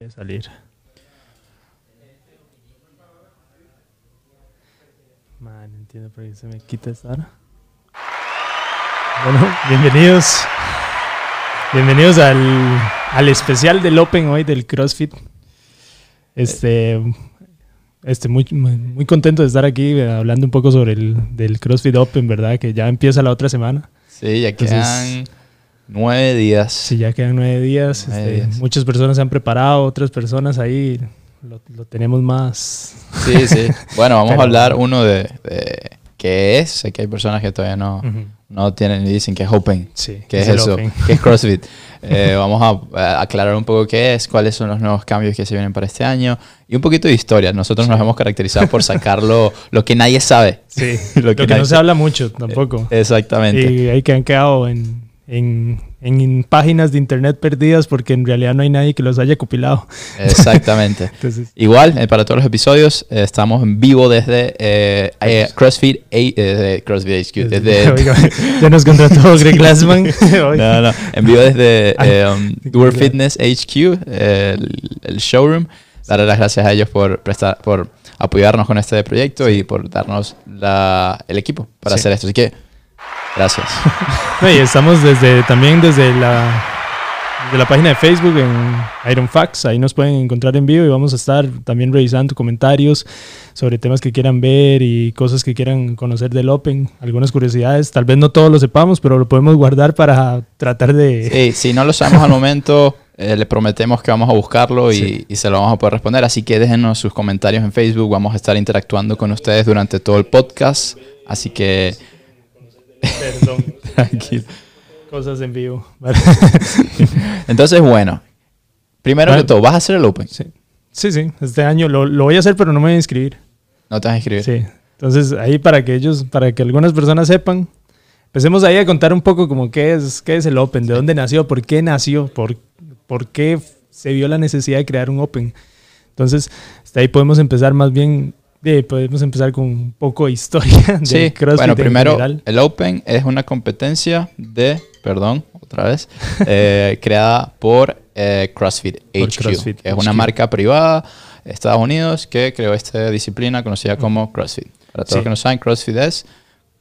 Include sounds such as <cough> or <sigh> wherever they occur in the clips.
de salir. Man, entiendo por qué se me quita esta hora. Bueno, bienvenidos. Bienvenidos al, al especial del Open hoy del CrossFit. Este, este muy, muy contento de estar aquí eh, hablando un poco sobre el del CrossFit Open, ¿verdad? Que ya empieza la otra semana. Sí, ya Entonces- quedan nueve días. Sí, ya quedan nueve días. Nueve este, días. Muchas personas se han preparado, otras personas ahí lo, lo tenemos más. Sí, sí. <laughs> Bueno, vamos Pero- a hablar uno de, de qué es. Sé que hay personas que todavía no, Ujú. no tienen y dicen que es Open. Sí, ¿Qué es, el eso? Open. ¿Qué es CrossFit? <laughs> Eh, vamos a, aclarar un poco qué es, cuáles son los nuevos cambios que se vienen para este año y un poquito de historia. Nosotros nos hemos caracterizado por <laughs> sacar lo, lo que nadie sabe. Sí, Lo lo que que, no se habla mucho tampoco. Exactamente. Y ahí que han quedado en, en, en páginas de internet perdidas porque en realidad no hay nadie que los haya compilado. Exactamente. <laughs> Entonces, Igual, eh, para todos los episodios, eh, estamos en vivo desde eh, eh, CrossFit, A- CrossFit HQ, desde, Oiga, ya nos contrató <laughs> Greg Glassman. <laughs> No, no, en vivo desde Ay, eh, um, World Fitness HQ, el, el showroom. Darle las gracias a ellos por prestar, por apoyarnos con este proyecto y por darnos la, el equipo para Sí. hacer esto. Así que, gracias. <laughs> No, y estamos desde, también desde la, desde la página de Facebook en Iron Facts. Ahí nos pueden encontrar en vivo y vamos a estar también revisando comentarios sobre temas que quieran ver y cosas que quieran conocer del Open. Algunas curiosidades. Tal vez no todos lo sepamos, pero lo podemos guardar para tratar de... Sí, si no lo sabemos al momento, <laughs> eh, le prometemos que vamos a buscarlo y, Sí. y se lo vamos a poder responder. Así que déjenos sus comentarios en Facebook. Vamos a estar interactuando con ustedes durante todo el podcast. Así que, Perdón. <laughs> tranquilo. Cosas en vivo. <laughs> Entonces, bueno, primero Bueno. que todo, ¿vas a hacer el Open? sí. sí, sí. Este año lo, lo voy a hacer, pero no me voy a inscribir. No te vas a inscribir. Sí. Entonces, ahí para que ellos, para que algunas personas sepan, empecemos ahí a contar un poco como qué es, qué es el Open, de dónde nació, por qué nació, por, por qué se vio la necesidad de crear un Open. Entonces, hasta ahí podemos empezar más bien, de, podemos empezar con un poco de historia <laughs> de Sí, CrossFit bueno, en primero, general. el Open es una competencia de, perdón, otra vez, <laughs> eh, creada por eh, CrossFit Por HQ, CrossFit que es una HQ. marca privada de Estados Unidos que creó esta disciplina conocida como CrossFit. Para todos Sí. los que no saben, CrossFit es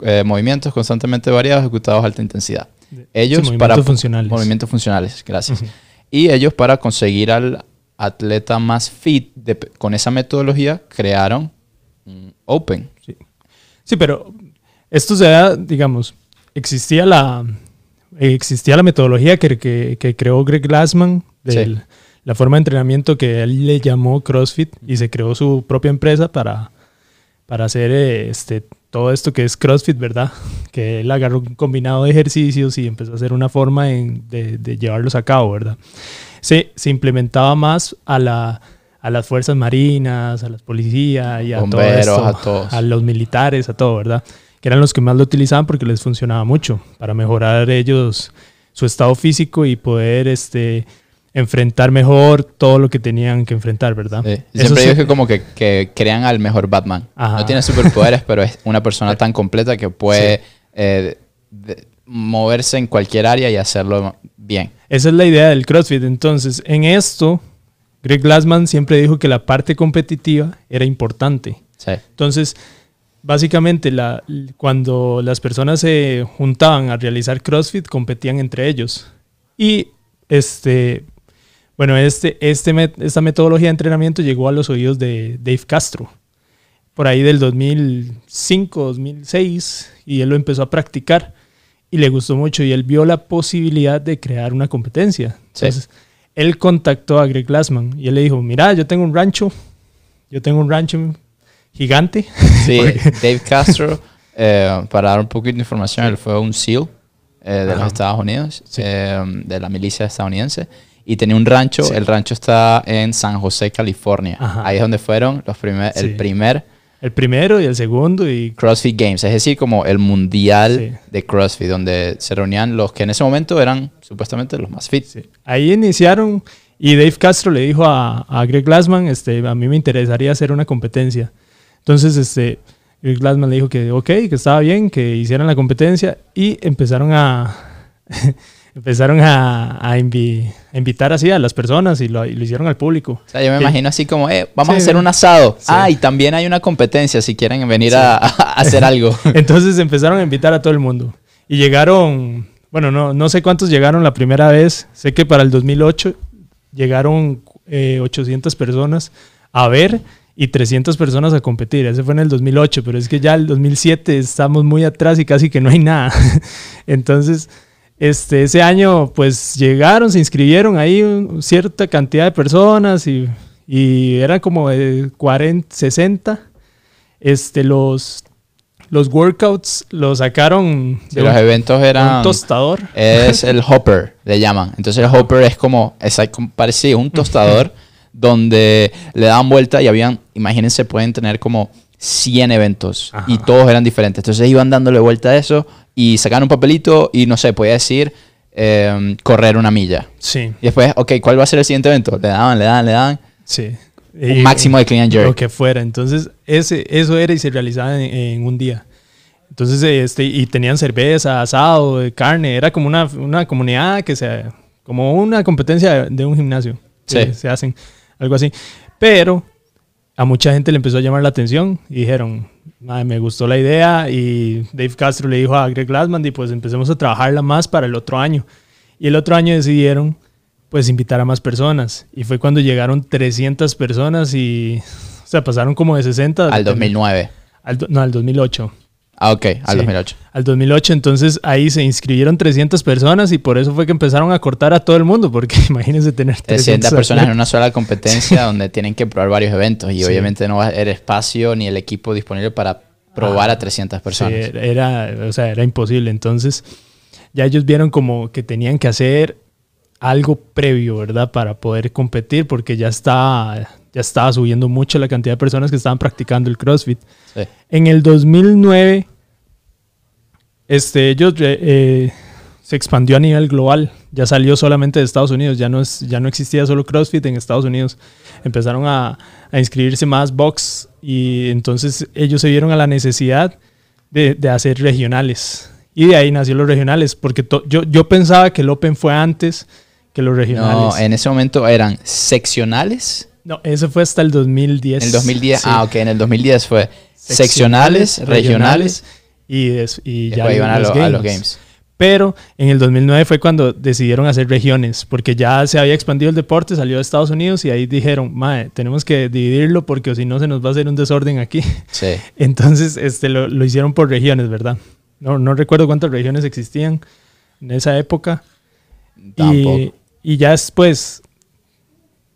eh, movimientos constantemente variados ejecutados a alta intensidad. Ellos movimientos para funcionales. movimientos funcionales, gracias. Ujú. Y ellos para conseguir al atleta más fit de- con esa metodología crearon Open. Sí, pero esto se da, digamos, existía la, existía la metodología que, que, que creó Greg Glassman, Sí. la forma de entrenamiento que él le llamó CrossFit y se creó su propia empresa para, para hacer eh, este, todo esto que es CrossFit, ¿verdad? <laughs> Que él agarró un combinado de ejercicios y empezó a hacer una forma en- de, de llevarlos a cabo, ¿verdad? Se, se implementaba más a la a las fuerzas marinas, a las policías y a todo Bomberos, esto, a todos. a los militares, a todo, ¿verdad? Que eran los que más lo utilizaban porque les funcionaba mucho para mejorar ellos su estado físico y poder este, enfrentar mejor todo lo que tenían que enfrentar, ¿verdad? Sí. Siempre digo que como que, que crean al mejor Batman. Ajá. No tiene superpoderes, <laughs> pero es una persona tan completa que puede eh, de- moverse en cualquier área y hacerlo bien. Esa es la idea del CrossFit. Entonces, en esto, Greg Glassman siempre dijo que la parte competitiva era importante. Sí. Entonces, básicamente, la, cuando las personas se juntaban a realizar CrossFit, competían entre ellos. Y este, bueno, este, este, esta metodología de entrenamiento llegó a los oídos de Dave Castro, por ahí del 2005, 2006, y él lo empezó a practicar y le gustó mucho y él vio la posibilidad de crear una competencia. Sí. Él contactó a Greg Glassman y él le dijo, mira, yo tengo un rancho, yo tengo un rancho gigante. Sí, <laughs> Dave Castro, eh, para dar un poquito de información, él fue un SEAL eh, de Ajá. los Estados Unidos, Sí. eh, de la milicia estadounidense, y tenía un rancho. Sí. El rancho está en San José, California. Ajá. Ahí es donde fueron los primer, Sí. el primer El primero y el segundo y CrossFit Games, es decir, como el mundial Sí. de CrossFit, donde se reunían los que en ese momento eran supuestamente los más fit. Sí. Ahí iniciaron y Dave Castro le dijo a, a Greg Glassman, este, a mí me interesaría hacer una competencia. Entonces, este, Greg Glassman le dijo que ok, que estaba bien, que hicieran la competencia y empezaron a, <laughs> empezaron a, a, invi- a invitar así a las personas y lo, y lo hicieron al público. O sea, yo me Sí. imagino así como, eh, vamos a Sí, hacer ¿no? un asado. Sí. Ah, y también hay una competencia si quieren venir a, a hacer <laughs> algo. Entonces empezaron a invitar a todo el mundo. Y llegaron, bueno, no, no sé cuántos llegaron la primera vez. Sé que para el 2008 llegaron eh, 800 personas a ver y 300 personas a competir. Ese fue en el 2008, pero es que ya el 2007 estamos muy atrás y casi que no hay nada. <laughs> Entonces, este, ese año pues llegaron, se inscribieron ahí un- cierta cantidad de personas y, y eran como de 40, 60. Este, los, los workouts los sacaron Sí, de los un, eventos de eran... un tostador. Es el <laughs> hopper, le llaman. Entonces el hopper es como, es como parecido, un tostador <laughs> donde le daban vuelta y habían, imagínense, pueden tener como 100 eventos Ajá. y todos eran diferentes. Entonces iban dándole vuelta a eso y sacaban un papelito y no sé, podía decir eh, correr una milla. Sí, Y después, ok, ¿cuál va a ser el siguiente evento? Le daban, le daban, le daban. sí. Un Y- máximo de clean and Lo jerk. que fuera. Entonces, ese, eso era y se realizaba en, en un día. Entonces, este, y tenían cerveza, asado, de carne. Era como una, una comunidad que se, como una competencia de, de un gimnasio. Sí. Se hacen algo así. Pero a mucha gente le empezó a llamar la atención y dijeron, "Mae, me gustó la idea. Y Dave Castro le dijo a Greg Glassman, y pues empecemos a trabajarla más para el otro año. Y el otro año decidieron pues invitar a más personas. Y fue cuando llegaron 300 personas y, o sea, pasaron como de 60 Al 2009. al do- no, al 2008. Ah, ok, al Sí. 2008. Al 2008, entonces ahí se inscribieron 300 personas y por eso fue que empezaron a cortar a todo el mundo, porque <laughs> imagínense tener 300 300 personas en <laughs> una sola competencia donde tienen que probar varios eventos y Sí. obviamente no va a haber espacio ni el equipo disponible para probar Ah, a 300 Sí, personas. era, o sea, era imposible. Entonces, ya ellos vieron como que tenían que hacer algo previo, ¿verdad? Para poder competir, porque ya estaba, ya estaba subiendo mucho la cantidad de personas que estaban practicando el CrossFit. Sí. En el 2009, este, ellos eh, eh, se expandió a nivel global. Ya salió solamente de Estados Unidos. Ya no, es, ya no existía solo CrossFit en Estados Unidos. Empezaron a, a inscribirse más box y entonces ellos se vieron a la necesidad de, de hacer regionales. Y de ahí nació los regionales, porque to- yo, yo pensaba que el Open fue antes que los regionales. No, en ese momento eran seccionales. No, eso fue hasta el 2010. En el 2010, Sí. ah, ok, en el 2010 fue seccionales, regionales, y, des- y y ya iban a, los lo- a los games. Pero en el 2009 fue cuando decidieron hacer regiones, porque ya se había expandido el deporte, salió de Estados Unidos y ahí dijeron, mae, tenemos que dividirlo porque si no se nos va a hacer un desorden aquí. Sí. <laughs> Entonces este, lo, lo hicieron por regiones, ¿verdad? No, no recuerdo cuántas regiones existían en esa época. Tampoco. Y, y ya después,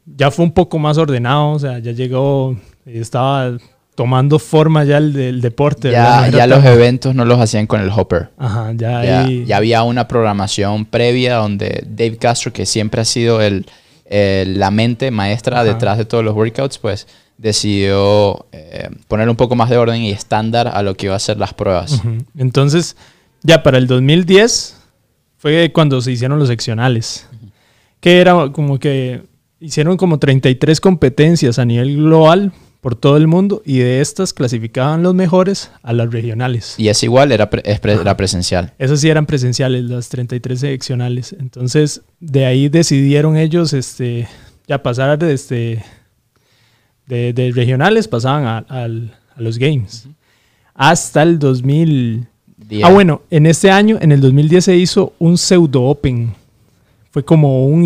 ya fue un poco más ordenado, o sea, ya llegó, estaba tomando forma ya el del deporte. Ya, los eventos no los hacían con el hopper. Ajá, ya, Ya, ahí- ya había una programación previa donde Dave Castro, que siempre ha sido el, el- la mente maestra Ajá. detrás de todos los workouts, pues decidió eh, poner un poco más de orden y estándar a lo que iba a ser las pruebas. Entonces, ya para el 2010 fue cuando se hicieron los seccionales, que era como que hicieron como 33 competencias a nivel global por todo el mundo y de estas clasificaban los mejores a las regionales. Y es igual, era, pre- era presencial. Esas sí eran presenciales, las 33 seccionales. Entonces, de ahí decidieron ellos este, ya pasar de, este, de, de regionales, pasaban a, los games. Hasta el 2000. Día- Ah, bueno, en este año, en el 2010 se hizo un pseudo open. Fue como un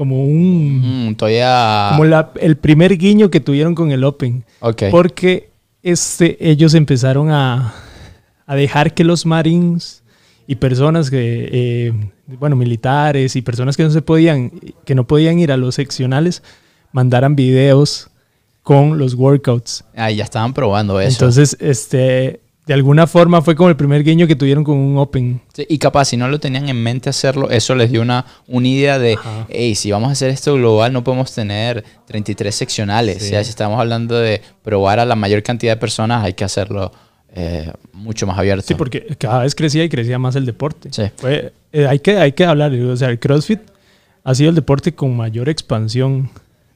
como un Mm, todavía... como la- el primer guiño que tuvieron con el open, Ok. porque este ellos empezaron a, a dejar que los marines y personas que eh, bueno, militares y personas que no se podían que no podían ir a los seccionales mandaran videos con los workouts. Ah, ya estaban probando eso. Entonces, este de alguna forma fue como el primer guiño que tuvieron con un open. Sí, y capaz, si no lo tenían en mente hacerlo, eso les dio una, una idea de, Ajá. hey, si vamos a hacer esto global, no podemos tener 33 seccionales. Sí. O sea, si estamos hablando de probar a la mayor cantidad de personas, hay que hacerlo eh, mucho más abierto. Sí, porque cada vez crecía y crecía más el deporte. Sí. Fue- eh, hay, que, hay que hablar, o sea, el CrossFit ha sido el deporte con mayor expansión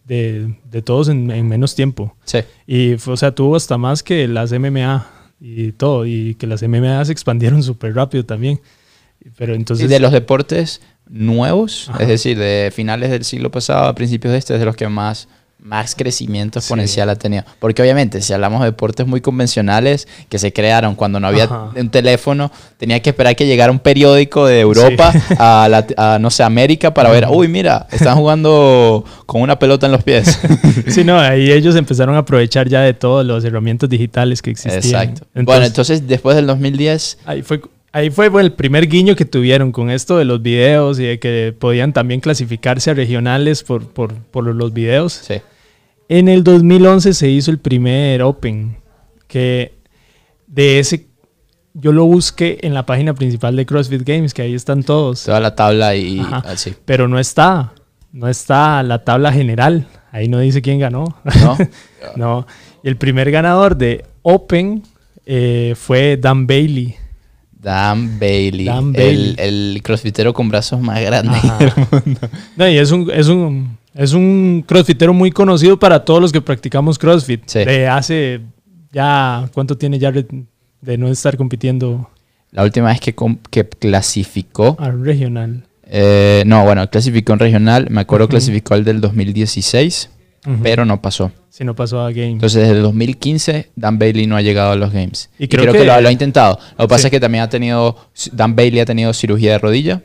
de, de todos en, en menos tiempo. Sí. Y, fue- o sea, tuvo hasta más que las MMA y todo, y que las MMA se expandieron <laughs> súper rápido también. Pero entonces... de los deportes nuevos, Ajá. es decir, de finales del siglo pasado a principios de este, es de los que más, más crecimiento Sí. exponencial ha tenido. Porque obviamente, si hablamos de deportes muy convencionales que se crearon cuando no había Ajá. un teléfono, tenía que esperar que llegara un periódico de Europa <laughs> a, la- a, no sé, América para ver, uy, mira, están jugando con una pelota en los pies. <laughs> Sí, no, ahí ellos empezaron a aprovechar ya de todas las herramientas digitales que existían. Exacto. bueno, entonces después del 2010, Ahí fue, ahí fue bueno, el primer guiño que tuvieron con esto de los videos y de que podían también clasificarse a regionales por, por, por los videos. sí. En el 2011 se hizo el primer Open, que de ese yo lo busqué en la página principal de CrossFit Games, que ahí están todos, Toda la tabla y Ajá. así. pero no está, no está la tabla general, ahí no dice quién ganó. ¿No? <laughs> no, el primer ganador de Open eh, fue Dan Bailey. Dan Bailey. Dan el- Bailey. El, crossfitero con brazos más grandes del mundo. No, y es un, es un, es un crossfitero muy conocido para todos los que practicamos crossfit. Sí. De hace ya, ¿cuánto tiene ya de no estar compitiendo La última vez que, que clasificó. a regional? eh, no, bueno, clasificó en regional. Me acuerdo Ujú. clasificó el del 2016, Ujú. pero no pasó. Si no pasó a Game. Entonces, desde el 2015, Dan Bailey no ha llegado a los Games. Y Y creo creo, que, que- lo, lo ha intentado. Lo que pasa Sí. es que también ha tenido. Dan Bailey ha tenido cirugía de rodilla.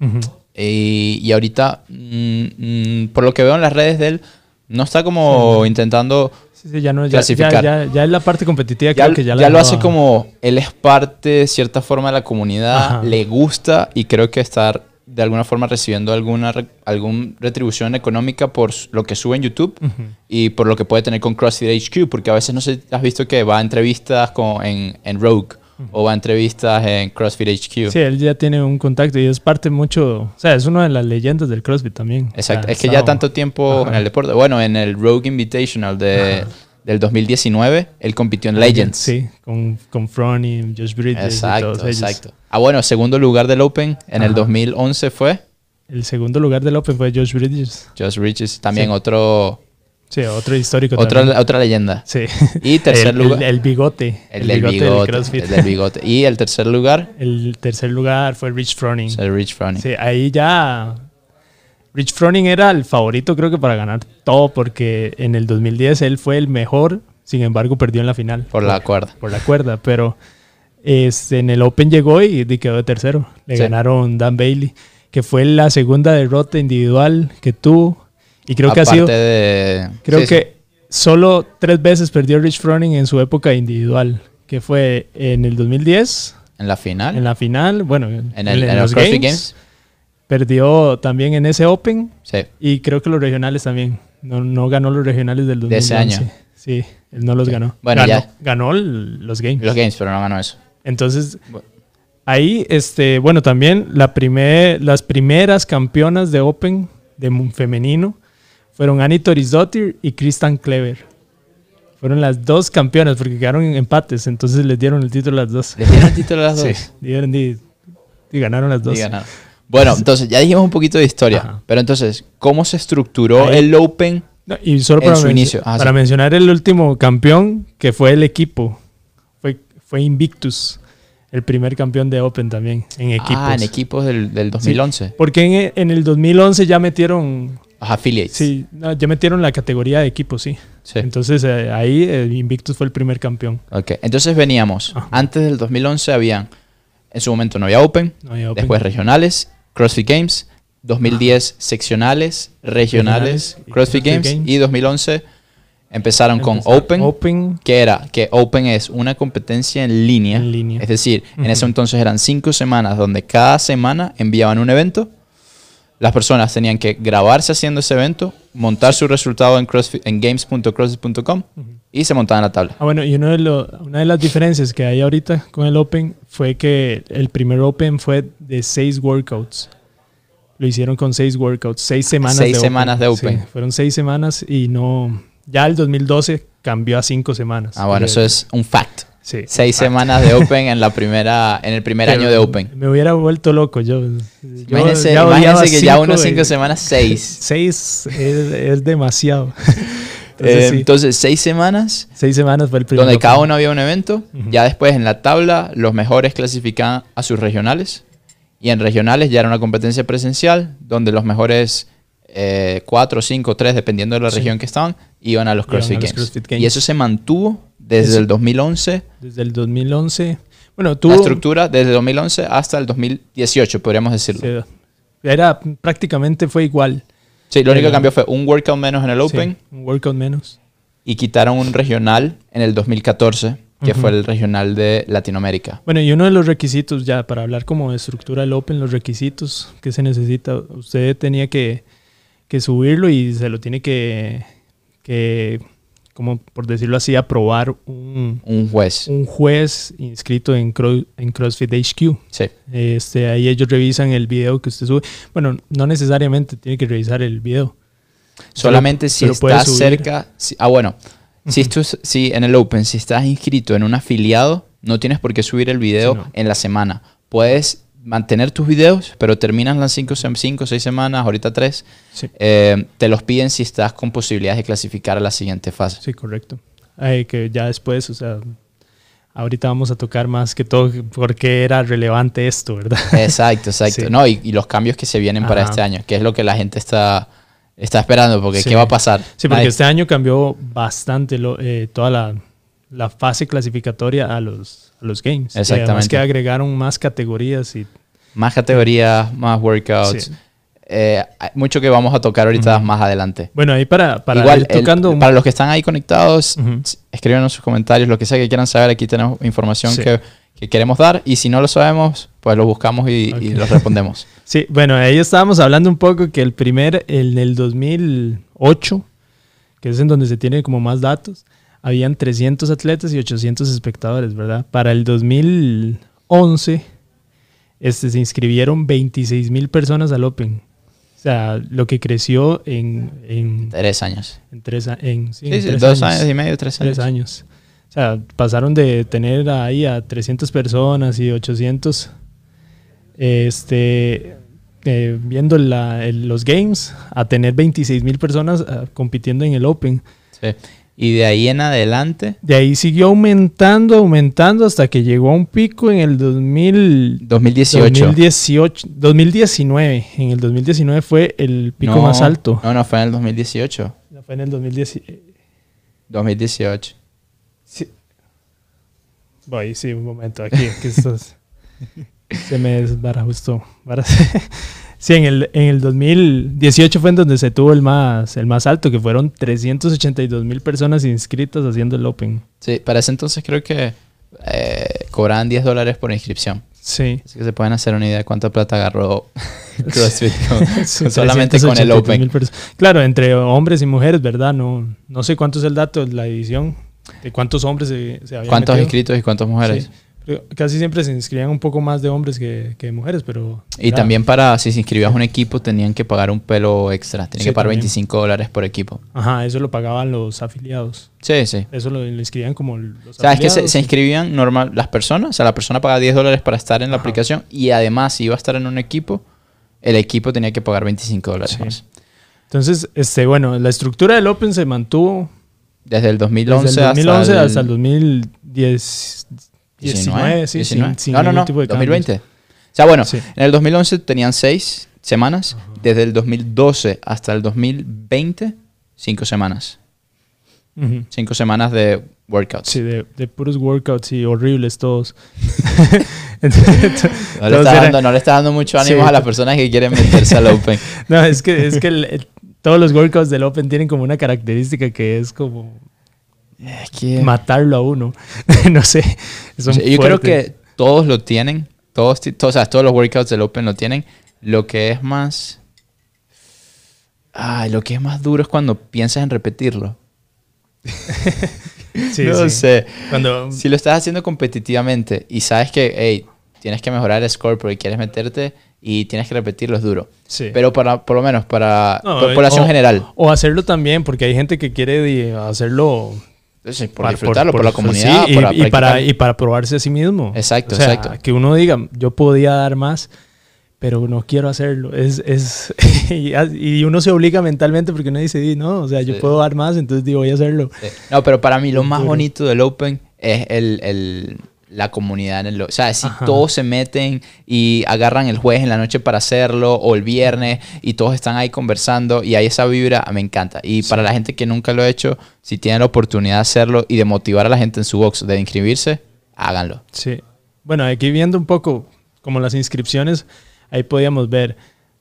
Ujú. Y, y ahorita, mm, mm, por lo que veo en las redes de él, no está como intentando. Sí, sí, ya, no, ya, ya, Clasificar. ya, ya es la parte competitiva Ya, creo que ya, la ya lo hace como él es parte de cierta forma de la comunidad, Ajá. le gusta y creo que estar de alguna forma recibiendo alguna algún retribución económica por lo que sube en YouTube y por lo que puede tener con CrossFit HQ, porque a veces no sé, has visto que va a entrevistas con, en, en Rogue o va a entrevistas en CrossFit HQ. Sí, él ya tiene un contacto y es parte mucho, o sea, es una de las leyendas del CrossFit también. Exacto, O sea, es que ya tanto tiempo Ajá. en el deporte, bueno, en el Rogue Invitational de, Ajá. del 2019, él compitió en Legends. Sí, con, con Josh Bridges y Exacto, ellos. exacto. Ah, bueno, segundo lugar del Open en el Ajá. 2011 fue El segundo lugar del Open fue Josh Bridges. Josh Bridges, también Sí. otro, Sí, otro histórico otra, también. otra leyenda. Sí. Y <laughs> tercer el, lugar, El, el bigote. el, del bigote, CrossFit. el del bigote. Y el tercer lugar, El tercer lugar fue Rich Froning. el Rich Froning. Sí, ahí ya. Rich Froning era el favorito, creo que para ganar todo, porque en el 2010 él fue el mejor, sin embargo, perdió en la final. Por la cuerda. Por la cuerda, pero este, en el Open llegó y, y quedó de tercero. Le Sí. ganaron Dan Bailey, que fue la segunda derrota individual que tuvo. Y creo que ha sido. de... Creo sí, que solo tres veces perdió Rich Froning en su época individual, que fue en el 2010, sí, en la final, en la final, bueno, en, en, el, en los los CrossFit Games, Games. perdió también en ese Open Sí. y creo que los regionales también. No, no ganó los regionales del 2011. De ese año. Sí, él no los ganó. Bueno, ganó, ya. ganó los Games. Los Games, pero no ganó eso. Entonces, Bueno. ahí, este, bueno, también la primer, las primeras campeonas de Open de femenino fueron Annie Torisdottir y Kristen Clever. Fueron las dos campeonas porque quedaron en empates, entonces les dieron el título a las dos. ¿Les dieron el título a las <laughs> dos? Sí, dieron y, y ganaron las dos. Y ganaron. Bueno, entonces ya dijimos un poquito de historia. Ajá. Pero entonces, ¿cómo se estructuró Ahí- el Open? No, y solo En para, su inicio. Ah, para sí. mencionar el último campeón, que fue el equipo, fue, fue Invictus, el primer campeón de Open también, en equipos. Ah, en equipos del, del 2011. Porque en, en el 2011 ya metieron, affiliates. sí, no, ya metieron la categoría de equipos, sí. Sí. Entonces eh, ahí eh, Invictus fue el primer campeón. Ok, entonces veníamos. Ajá. Antes del 2011 habían, en su momento no había Open, No había Open. después regionales, CrossFit Games, 2010 seccionales, regionales, Regionales CrossFit CrossFit Games, Games. y 2011 empezaron con Empezar Open, Open, que era que Open es una competencia en línea. En línea. Es decir, en Ujú. ese entonces eran cinco semanas donde cada semana enviaban un evento. Las personas tenían que grabarse haciendo ese evento, montar su resultado en, en games.crossfit.com y se montaban la tabla. Ah, bueno, y uno de lo- una de las diferencias que hay ahorita con el Open fue que el primer Open fue de seis workouts. Lo hicieron con seis workouts, seis semanas Seis de semanas de Open. Sí, fueron seis semanas y no... Ya el 2012 cambió a cinco semanas. Ah, bueno, Porque- eso es un fact. Sí. Seis semanas de Open en la primera, en el primer Pero año de Open. Me hubiera vuelto loco yo. Imagínense, que ya unas cinco semanas, seis. <laughs> Seis es, es demasiado. <laughs> Eh, Entonces, sí, Entonces, seis semanas seis semanas fue el primer donde cada uno había un evento. Ya después en la tabla, los mejores clasificaban a sus regionales. Y en regionales ya era una competencia presencial, donde los mejores eh, cuatro, cinco, tres, dependiendo de la Sí. región que estaban, iban a los Iban CrossFit, a los Games. CrossFit Games. Y eso se mantuvo desde Eso- el 2011, Desde el 2011. Bueno, la tuvo... estructura desde el 2011 hasta el 2018, podríamos decirlo. era prácticamente fue igual. Sí, lo único que cambió fue un workout menos en el Open Sí, un workout menos. y quitaron un regional en el 2014, que fue el regional de Latinoamérica. Bueno, y uno de los requisitos, ya para hablar como de estructura del Open, los requisitos que se necesita, usted tenía que, que subirlo y se lo tiene que, que, como por decirlo así, aprobar un, Un juez. un juez inscrito en, Cro- en CrossFit HQ. Sí. Este, ahí ellos revisan el video que usted sube. Bueno, no necesariamente tiene que revisar el video. Solamente si estás cerca. si- ah, bueno. Si, es- si en el Open, si estás inscrito en un afiliado, no tienes por qué subir el video Sí, no. en la semana. Puedes mantener tus videos, pero terminan las 5 o 6 semanas, ahorita 3. Sí, te los piden si estás con posibilidades de clasificar a la siguiente fase. sí, correcto. Ay, que ya después, o sea, ahorita vamos a tocar más que todo por qué era relevante esto, ¿verdad? Exacto, exacto. <laughs> Sí. No, y, y los cambios que se vienen para Ajá. este año, que es lo que la gente está, está esperando, porque Sí. ¿qué va a pasar? Sí, porque Nadie- este año cambió bastante lo- eh, toda la, la fase clasificatoria a los, a los games. Y además Exactamente. que agregaron más categorías y Más categorías, más workouts. Sí. Eh, mucho que vamos a tocar ahorita más adelante. bueno, ahí para, para Igual, el- tocando un- para los que están ahí conectados, Ujú. s- escríbanos sus comentarios, lo que sea que quieran saber. Aquí tenemos información Sí. que, que queremos dar. Y si no lo sabemos, pues lo buscamos y, y Ok. lo respondemos. <laughs> Sí, bueno, ahí estábamos hablando un poco que el primer, en el 2008, que es en donde se tiene como más datos, habían 300 atletas y 800 espectadores, ¿verdad? Para el 2011, este, se inscribieron 26 mil personas al Open. O sea, lo que creció en, en, Tres años. en tres, en, sí, Sí, en sí, tres dos años. y medio, tres años. Tres años. O sea, pasaron de tener ahí a 300 personas y 800 este, eh, viendo la- el- los games a tener 26 mil personas ah, compitiendo en el Open. Sí. Y de ahí en adelante, De ahí siguió aumentando, aumentando hasta que llegó a un pico en el 2000, 2018. 2018, 2019. En el 2019 fue el pico No, más alto. No, no, fue en el 2018. Fue en el 2010. 2018. Sí. Voy, sí, un momento aquí. que estos- <laughs> se me desbarajustó. <laughs> Sí, en el, en el 2018 fue en donde se tuvo el más, el más alto, que fueron 382 mil personas inscritas haciendo el Open. Sí, para ese entonces creo que eh, cobraban 10 dólares por inscripción. Sí. Así que se pueden hacer una idea de cuánta plata agarró <laughs> CrossFit con- Sí, solamente con el 382 Open. Claro, entre hombres y mujeres, ¿verdad? No, no sé cuánto es el dato de la edición, de cuántos hombres se, se habían ¿Cuántos metido. inscritos y cuántas mujeres? Sí. Casi siempre se inscribían un poco más de hombres que, que de mujeres, pero... Y era- también para, si se inscribías a un equipo, tenían que pagar un pelo extra. Tenían Sí, que pagar también. 25 dólares por equipo. Ajá, eso lo pagaban los afiliados. Sí, sí. Eso lo, lo inscribían como los O sea, es que se, inscribían normal las personas. O sea, la persona pagaba 10 dólares para estar en la Ajá. aplicación. Y además, si iba a estar en un equipo, el equipo tenía que pagar 25 dólares Sí. más. Entonces, este, bueno, la estructura del Open se mantuvo Desde el 2011, desde el 2011 hasta, hasta el 2010, 19, sí, 19. sin- sin no, no, no, tipo de 2020. O sea, bueno, Sí. en el 2011 tenían 6 semanas. Desde el 2012 hasta el 2020, 5 semanas. Ujú. 5 semanas de workouts. Sí, de, de puros workouts y horribles todos. <laughs> No, le Todos eran- dando, no le está dando mucho ánimo Sí. a las personas que quieren meterse al Open. <laughs> No, es que, es que el- el- todos los workouts del Open tienen como una característica que es como Es que- matarlo a uno. <laughs> no sé. son yo creo que todos lo tienen. Todos, todos, o sea, todos los workouts del Open lo tienen. Lo que es más. Ay, lo que es más duro es cuando piensas en repetirlo. <laughs> Sí, <laughs> no sí. sé. Cuando, Si lo estás haciendo competitivamente y sabes que, hey, tienes que mejorar el score porque quieres meterte y tienes que repetirlo, es duro. sí. Pero para, por lo menos para No, población o- general. O hacerlo también, porque hay gente que quiere hacerlo Por para- disfrutarlo, por, la comunidad, sí, y, para y para, practicar. y para probarse a sí mismo. Exacto, O sea, exacto. Que uno diga, yo podía dar más, pero no quiero hacerlo. Es, es, <laughs> y, uno se obliga mentalmente porque uno dice, "Di, no, o sea, yo Sí. puedo dar más, entonces digo, voy a hacerlo. Sí. No, pero para mí lo más bonito del Open es el, el- la comunidad en el... O sea, si Ajá. todos se meten y agarran el jueves en la noche para hacerlo o el viernes y todos están ahí conversando y hay esa vibra, me encanta. Y para la gente que nunca lo ha hecho, si tienen la oportunidad de hacerlo y de motivar a la gente en su box de inscribirse, háganlo. Sí. Bueno, aquí viendo un poco como las inscripciones, ahí podíamos ver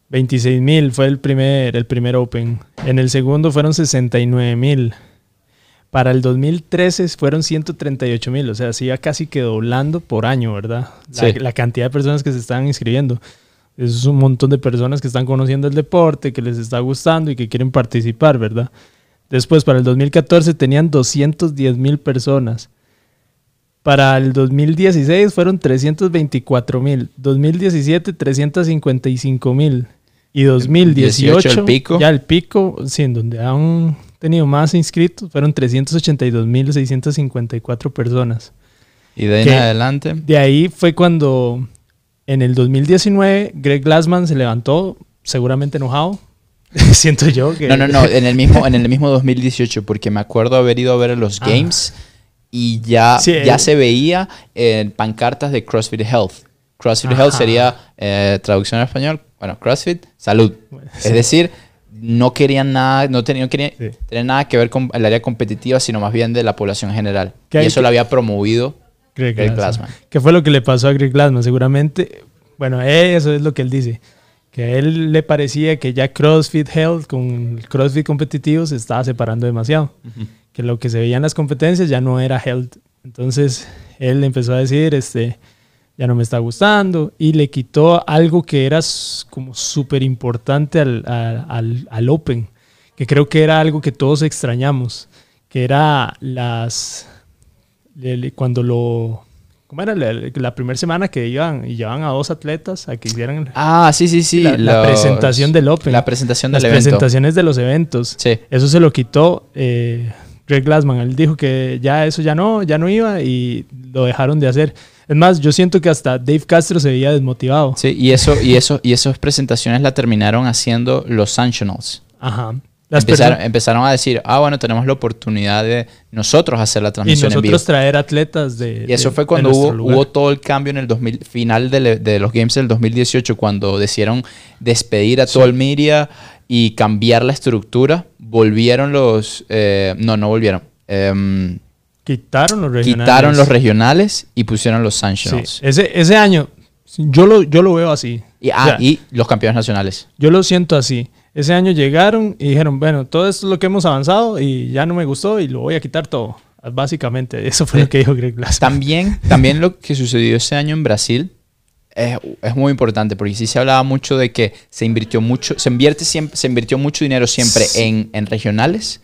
26 mil fue el primer, el primer Open. En el segundo fueron 69 mil. Para el 2013 fueron 138 mil. O sea, se iba casi que doblando por año, ¿verdad? La, Sí. la cantidad de personas que se están inscribiendo. Eso es un montón de personas que están conociendo el deporte, que les está gustando y que quieren participar, ¿verdad? Después, para el 2014 tenían 210 mil personas. Para el 2016 fueron 324 mil. 2017 355 mil. Y 2018 18 el pico. ya el pico, sí, en donde han tenido más inscritos, fueron 382 mil 654 personas. Y de ahí en adelante... De ahí fue cuando en el 2019 Greg Glassman se levantó, seguramente enojado. <laughs> Siento yo que... No, no, no, en el mismo, <laughs> en el mismo 2018, porque me acuerdo haber ido a ver los Ah. games y ya, Sí, ya eh. se veía en pancartas de CrossFit Health. CrossFit Ajá. Health sería, eh, traducción al español, bueno, CrossFit, salud. Sí. Es decir, no querían nada, no tenían, no querían Sí. tener nada que ver con el área competitiva, sino más bien de la población general. Y eso que- lo había promovido Greg, Greg Glassman. Glassman. ¿Qué fue lo que le pasó a Greg Glassman? Seguramente, bueno, eso es lo que él dice. Que a él le parecía que ya CrossFit Health con el CrossFit competitivo se estaba separando demasiado. Que lo que se veía en las competencias ya no era Health. Entonces él empezó a decir, este, ya no me está gustando. Y le quitó algo que era como súper importante al, al, al Open. Que creo que era algo que todos extrañamos. Que era las cuando lo ¿cómo era la, la primera semana que iban y llevaban a dos atletas a que hicieran Ah, sí, sí, sí. La- presentación del Open. La presentación las del evento. presentaciones de los eventos Sí. eso se lo quitó eh, Greg Glassman él dijo que ya eso ya no ya no iba y lo dejaron de hacer es más yo siento que hasta Dave Castro se veía desmotivado Sí, y eso, y eso, y esas presentaciones la terminaron haciendo los Sanctionals. ajá las Empezaron, a decir, ah, bueno, tenemos la oportunidad de nosotros hacer la y transmisión en vivo. nosotros traer atletas de Y eso de- fue cuando hubo, todo el cambio en el 2000, final de, de los Games del 2018, cuando decidieron despedir a todo el media y cambiar la estructura. Volvieron los... eh, no, no volvieron. Em, quitaron los regionales quitaron los regionales y pusieron los Sí, Sanctionals. ese, ese año yo lo, yo lo veo así Y, ah, O sea, y los campeones nacionales. Yo lo siento así. Ese año llegaron y dijeron, bueno, todo esto es lo que hemos avanzado y ya no me gustó y lo voy a quitar todo. Básicamente, eso fue lo que dijo Greg Glassman. También, <laughs> también lo que sucedió ese año en Brasil es, es muy importante porque sí se hablaba mucho de que se invirtió mucho, se invierte siempre, se invirtió mucho dinero siempre Sí. en, en regionales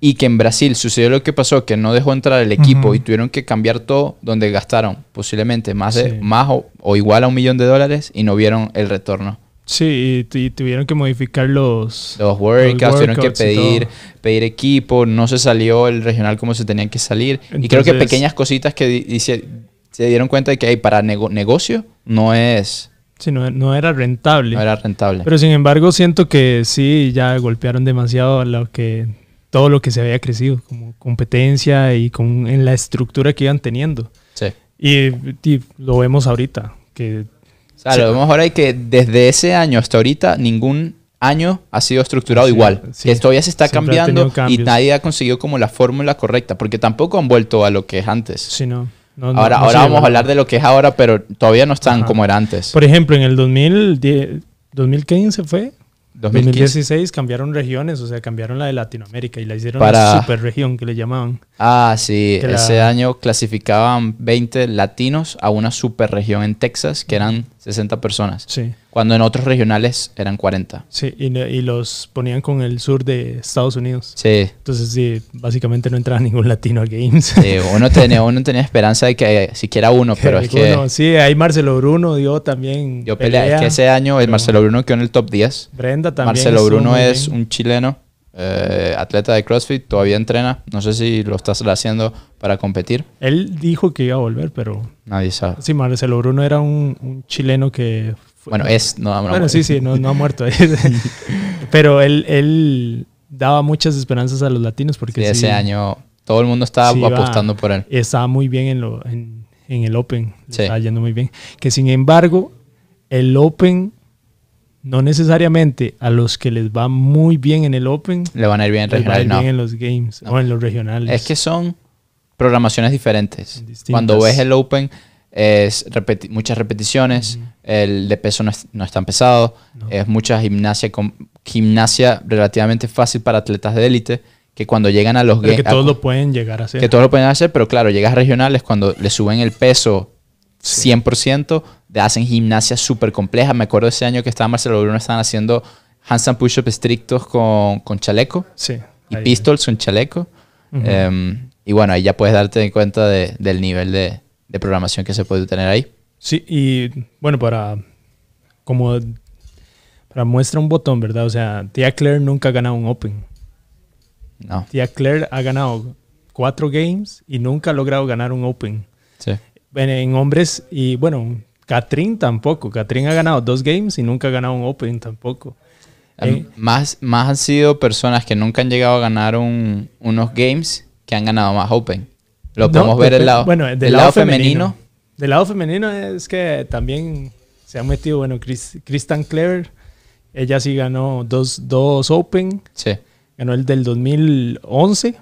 y que en Brasil sucedió lo que pasó, que no dejó entrar el equipo y tuvieron que cambiar todo, donde gastaron posiblemente más, de, Sí. más o, o igual a un millón de dólares y no vieron el retorno. Sí, y, tu- y tuvieron que modificar los... Los workouts, tuvieron que workouts pedir, pedir equipo, no se salió el regional como se tenían que salir. y creo que pequeñas cositas que di- dice- se dieron cuenta de que hay para nego- negocio no es Sí, no, no era rentable. no era rentable. Pero sin embargo, siento que sí, ya golpearon demasiado lo que, todo lo que se había crecido, como competencia y con, en la estructura que iban teniendo. sí. Y, y lo vemos ahorita, que O sea, lo vemos ahora y que desde ese año hasta ahorita ningún año ha sido estructurado Sí, igual. sí. Que todavía se está cambiando y nadie ha conseguido como la fórmula correcta, porque tampoco han vuelto a lo que es antes. sí, no. no- no- ahora no ahora se vamos a hablar de lo que es ahora, pero todavía no están Ajá. como era antes. Por ejemplo, en el 2010, 2015 fue, 2015. 2016 cambiaron regiones, o sea, cambiaron la de Latinoamérica y la hicieron Para- la super región que le llamaban. Ah, sí, Que la- ese año clasificaban 20 latinos a una superregión en Texas que eran 60 personas, Sí, cuando en otros regionales eran 40. sí, y, los ponían con el sur de Estados Unidos. Sí, Entonces, sí, básicamente no entraba <laughs> ningún latino a Games. sí, uno, tenía, <laughs> uno tenía esperanza de que siquiera uno, pero es que sí, ahí Marcelo Bruno dio también. yo peleé, es que ese año el Marcelo Bruno quedó en el top 10. Brenda también. Marcelo Bruno es un chileno, eh, atleta de CrossFit, todavía entrena, no sé si lo está haciendo para competir, Él dijo que iba a volver, pero nadie sabe. sí, Marcelo Bruno era un, un chileno que. Fue- Bueno, es, no, no, Bueno, sí, sí, no, no ha muerto. <laughs> <laughs> Pero él, él daba muchas esperanzas a los latinos porque sí, sí, ese año todo el mundo estaba sí iba- apostando por él. estaba muy bien en, lo, en, en el Open. Sí. Estaba yendo muy bien. Que sin embargo, el Open, no necesariamente a los que les va muy bien en el Open, Le van a ir bien en no. bien en los games No. o en los regionales. Es que son programaciones diferentes. Distintas. Cuando ves el Open, es repeti- muchas repeticiones, el de peso no es, no es tan pesado, No. es mucha gimnasia, con, gimnasia relativamente fácil para atletas de élite, que cuando llegan a los Pero que a- todos lo pueden llegar a hacer. que todos lo pueden hacer, pero claro, llegas a regionales cuando le suben el peso Sí. 100%, te hacen gimnasia súper compleja. Me acuerdo ese año que estaba Marcelo Bruno, estaban haciendo handstand push-up estrictos con, con chaleco Sí. y ahí. pistols con chaleco. Ujú. Em, y bueno, ahí ya puedes darte cuenta de- del nivel de, de programación que se puede tener ahí. Sí, y bueno, para como para muestra un botón, ¿verdad? O sea, Tia Claire nunca ha ganado un Open. No, Tia Claire ha ganado cuatro games y nunca ha logrado ganar un Open. sí. En, en hombres, y bueno, Catrín tampoco. Catrín ha ganado dos games y nunca ha ganado un Open tampoco. Eh, más, más han sido personas que nunca han llegado a ganar un- unos games que han ganado más Open. Lo no, podemos ver del lado, Bueno, del lado, femenino. Del lado femenino es que también se han metido, bueno, Chris, Kristen Clever, ella sí ganó dos, dos Open, Sí. ganó el del 2011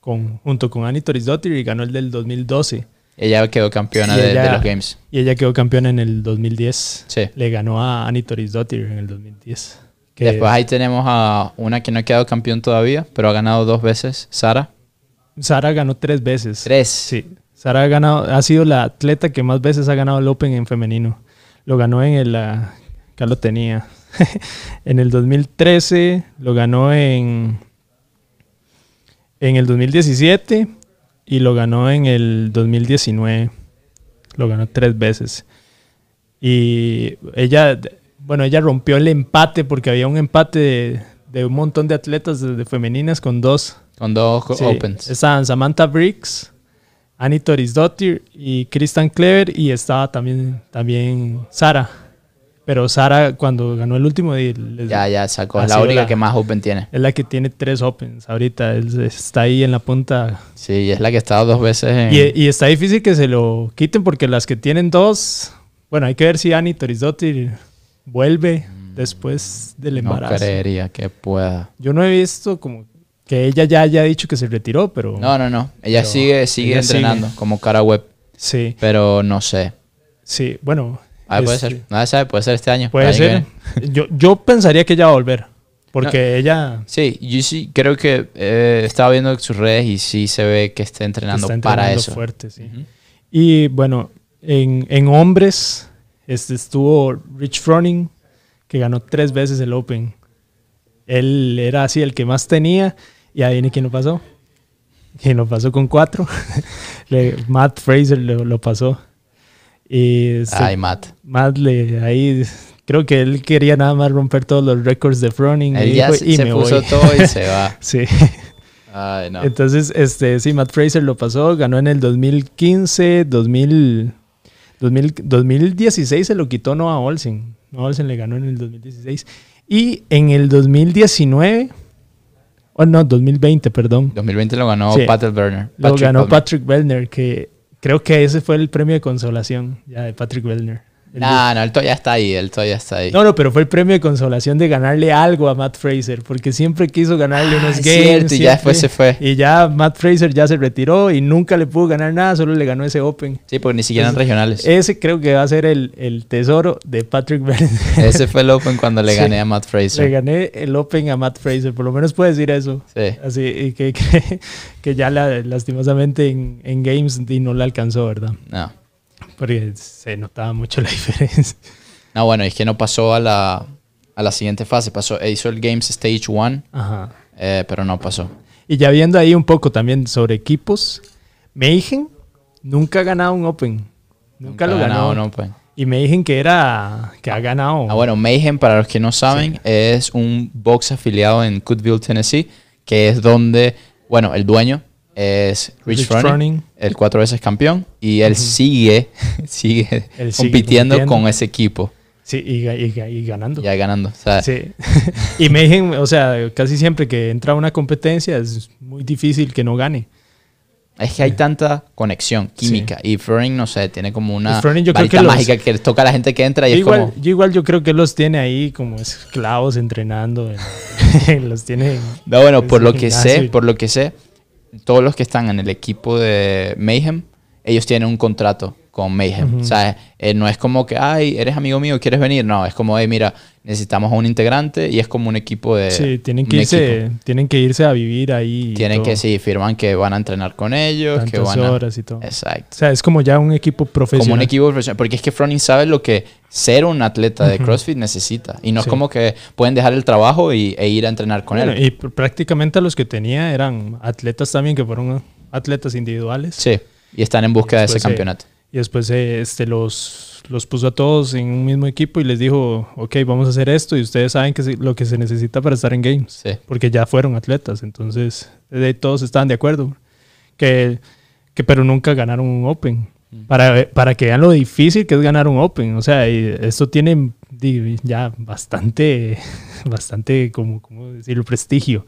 con, junto con Annie Torisdottir y ganó el del 2012. Ella quedó campeona de, los games. Y ella quedó campeona en el 2010. Sí. Le ganó a Annie Torisdottir en el 2010. Que Después ahí tenemos a una que no ha quedado campeón todavía, pero ha ganado dos veces, Sara. Sara ganó tres veces. Tres. Sí. Sara ha ganado, ha sido la atleta que más veces ha ganado el Open en femenino. Lo ganó en el, ah, acá lo tenía, <laughs> en el 2013, lo ganó en, en el 2017 y lo ganó en el 2019. Lo ganó tres veces. Y ella, bueno, ella rompió el empate porque había un empate de, de un montón de atletas de, de femeninas con dos. Con dos Sí, Opens. Estaban Samantha Briggs, Annie Torisdottir y Kristen Clever y estaba también, también Sara. Pero Sara cuando ganó el último les- Ya, ya sacó. Es la única la- que más Open tiene. es la que tiene tres Opens ahorita. es- está ahí en la punta. Sí, es la que ha estado dos veces en... Y, y está difícil que se lo quiten porque las que tienen dos, bueno, hay que ver si Annie Torisdottir vuelve después del no embarazo. creería que pueda. Yo no he visto como que ella ya haya dicho que se retiró, pero No, no, no. Ella Pero sigue, sigue ella entrenando sigue. como cara web, sí, pero no sé. sí, bueno. Ah, puede ser. Nadie sabe, puede ser este año. Puede ser. Yo, yo pensaría que ella va a volver. Porque ella Sí, yo sí creo que eh, estaba viendo sus redes y sí se ve que está entrenando, está para entrenando eso. fuerte, sí. Y bueno, en, en hombres este, estuvo Rich Froning, que ganó tres veces el Open. Él era así el que más tenía. Y ahí viene quién lo pasó. Quien lo pasó con cuatro. <laughs> Le- Matt Fraser lo, lo pasó. Y este, Ay, Matt. Matt le, ahí creo que él quería nada más romper todos los récords de Froning. Él y ya dijo, se, "Y se me puso voy". todo y se va. <laughs> sí. Ay, no. Entonces, este, sí, Matt Fraser lo pasó, ganó en el 2015, 2000, 2000 2016 se lo quitó Noah Olsen. Noah Olsen le ganó en el 2016. Y en el 2019, o no, 2020, perdón, 2020 lo ganó Sí. Patrick Werner. lo ganó. Patrick Bellner, que creo que ese fue el premio de consolación ya de Patrick Bellner. El No, no, él todavía está ahí, él todavía está ahí. No, no, pero fue el premio de consolación de ganarle algo a Matt Fraser, porque siempre quiso ganarle Ah, unos es games. cierto, y ya después se fue. Y ya Matt Fraser ya se retiró y nunca le pudo ganar nada, solo le ganó ese Open. Sí, porque ni siquiera en Entonces, regionales. Ese creo que va a ser el, el tesoro de Patrick Bellner. Ese fue el Open cuando le <laughs> Sí. gané a Matt le Fraser. gané el Open a Matt Fraser, por lo menos puede decir eso. Sí. Así, y que, que, <laughs> que ya la- lastimosamente en, en Games y no la alcanzó, ¿verdad? No. Porque se notaba mucho la <laughs> diferencia. No, bueno, es que no pasó a la, a la siguiente fase. Pasó, e hizo el Games Stage 1, Ajá. eh, pero no pasó. Y ya viendo ahí un poco también sobre equipos, Mayhem nunca ha ganado un Open. Nunca, lo ganó. un Open. Y Mayhem que era que ha ganado. Ah, bueno, Mayhem, para los que no saben, es un box afiliado en Cookville, Tennessee, que es donde, bueno, el dueño es Rich, Rich Froning, Froning. el cuatro veces campeón, y él sigue, <laughs> sigue Él sigue compitiendo compitiendo. con ese equipo, Sí, y, y y ganando. ya ganando. O sea, Sí. <laughs> y Mayhem, o sea, casi siempre que entra a una competencia es muy difícil que no gane. Es que hay tanta conexión química. Y Froning, no sé, tiene como una yo creo que los- mágica que toca a la gente que entra y es igual, como... yo igual yo creo que los tiene ahí como esclavos entrenando. en- <laughs> los tiene. en- No, bueno, en por lo que sé, por lo que sé, todos los que están en el equipo de Mayhem, ellos tienen un contrato con Mayhem. Ujú. O sea, eh, no es como que, ay, eres amigo mío, ¿quieres venir? No, es como, hey, mira, necesitamos a un integrante y es como un equipo de... Sí, tienen que irse, equipo. tienen que irse a vivir ahí. Tienen que, sí, firman que van a entrenar con ellos, que tantas van a... horas y todo. Exacto. O sea, es como ya un equipo profesional. Como un equipo profesional. Porque es que Froning sabe lo que ser un atleta de Ujú. CrossFit necesita. Y no Sí. es como que pueden dejar el trabajo y, e ir a entrenar con Bueno, él. y pr- prácticamente los que tenía eran atletas también que fueron atletas individuales. Sí. Y están en búsqueda de ese Después, eh, campeonato. Y después eh, este, los, los puso a todos en un mismo equipo y les dijo, ok, vamos a hacer esto y ustedes saben que lo que se necesita para estar en Games. Sí. Porque ya fueron atletas, entonces ahí todos estaban de acuerdo. Que, que pero nunca ganaron un Open. Mm. Para, para que vean lo difícil que es ganar un Open. O sea, y esto tiene ya bastante, <laughs> bastante, como, ¿cómo decirlo? Prestigio.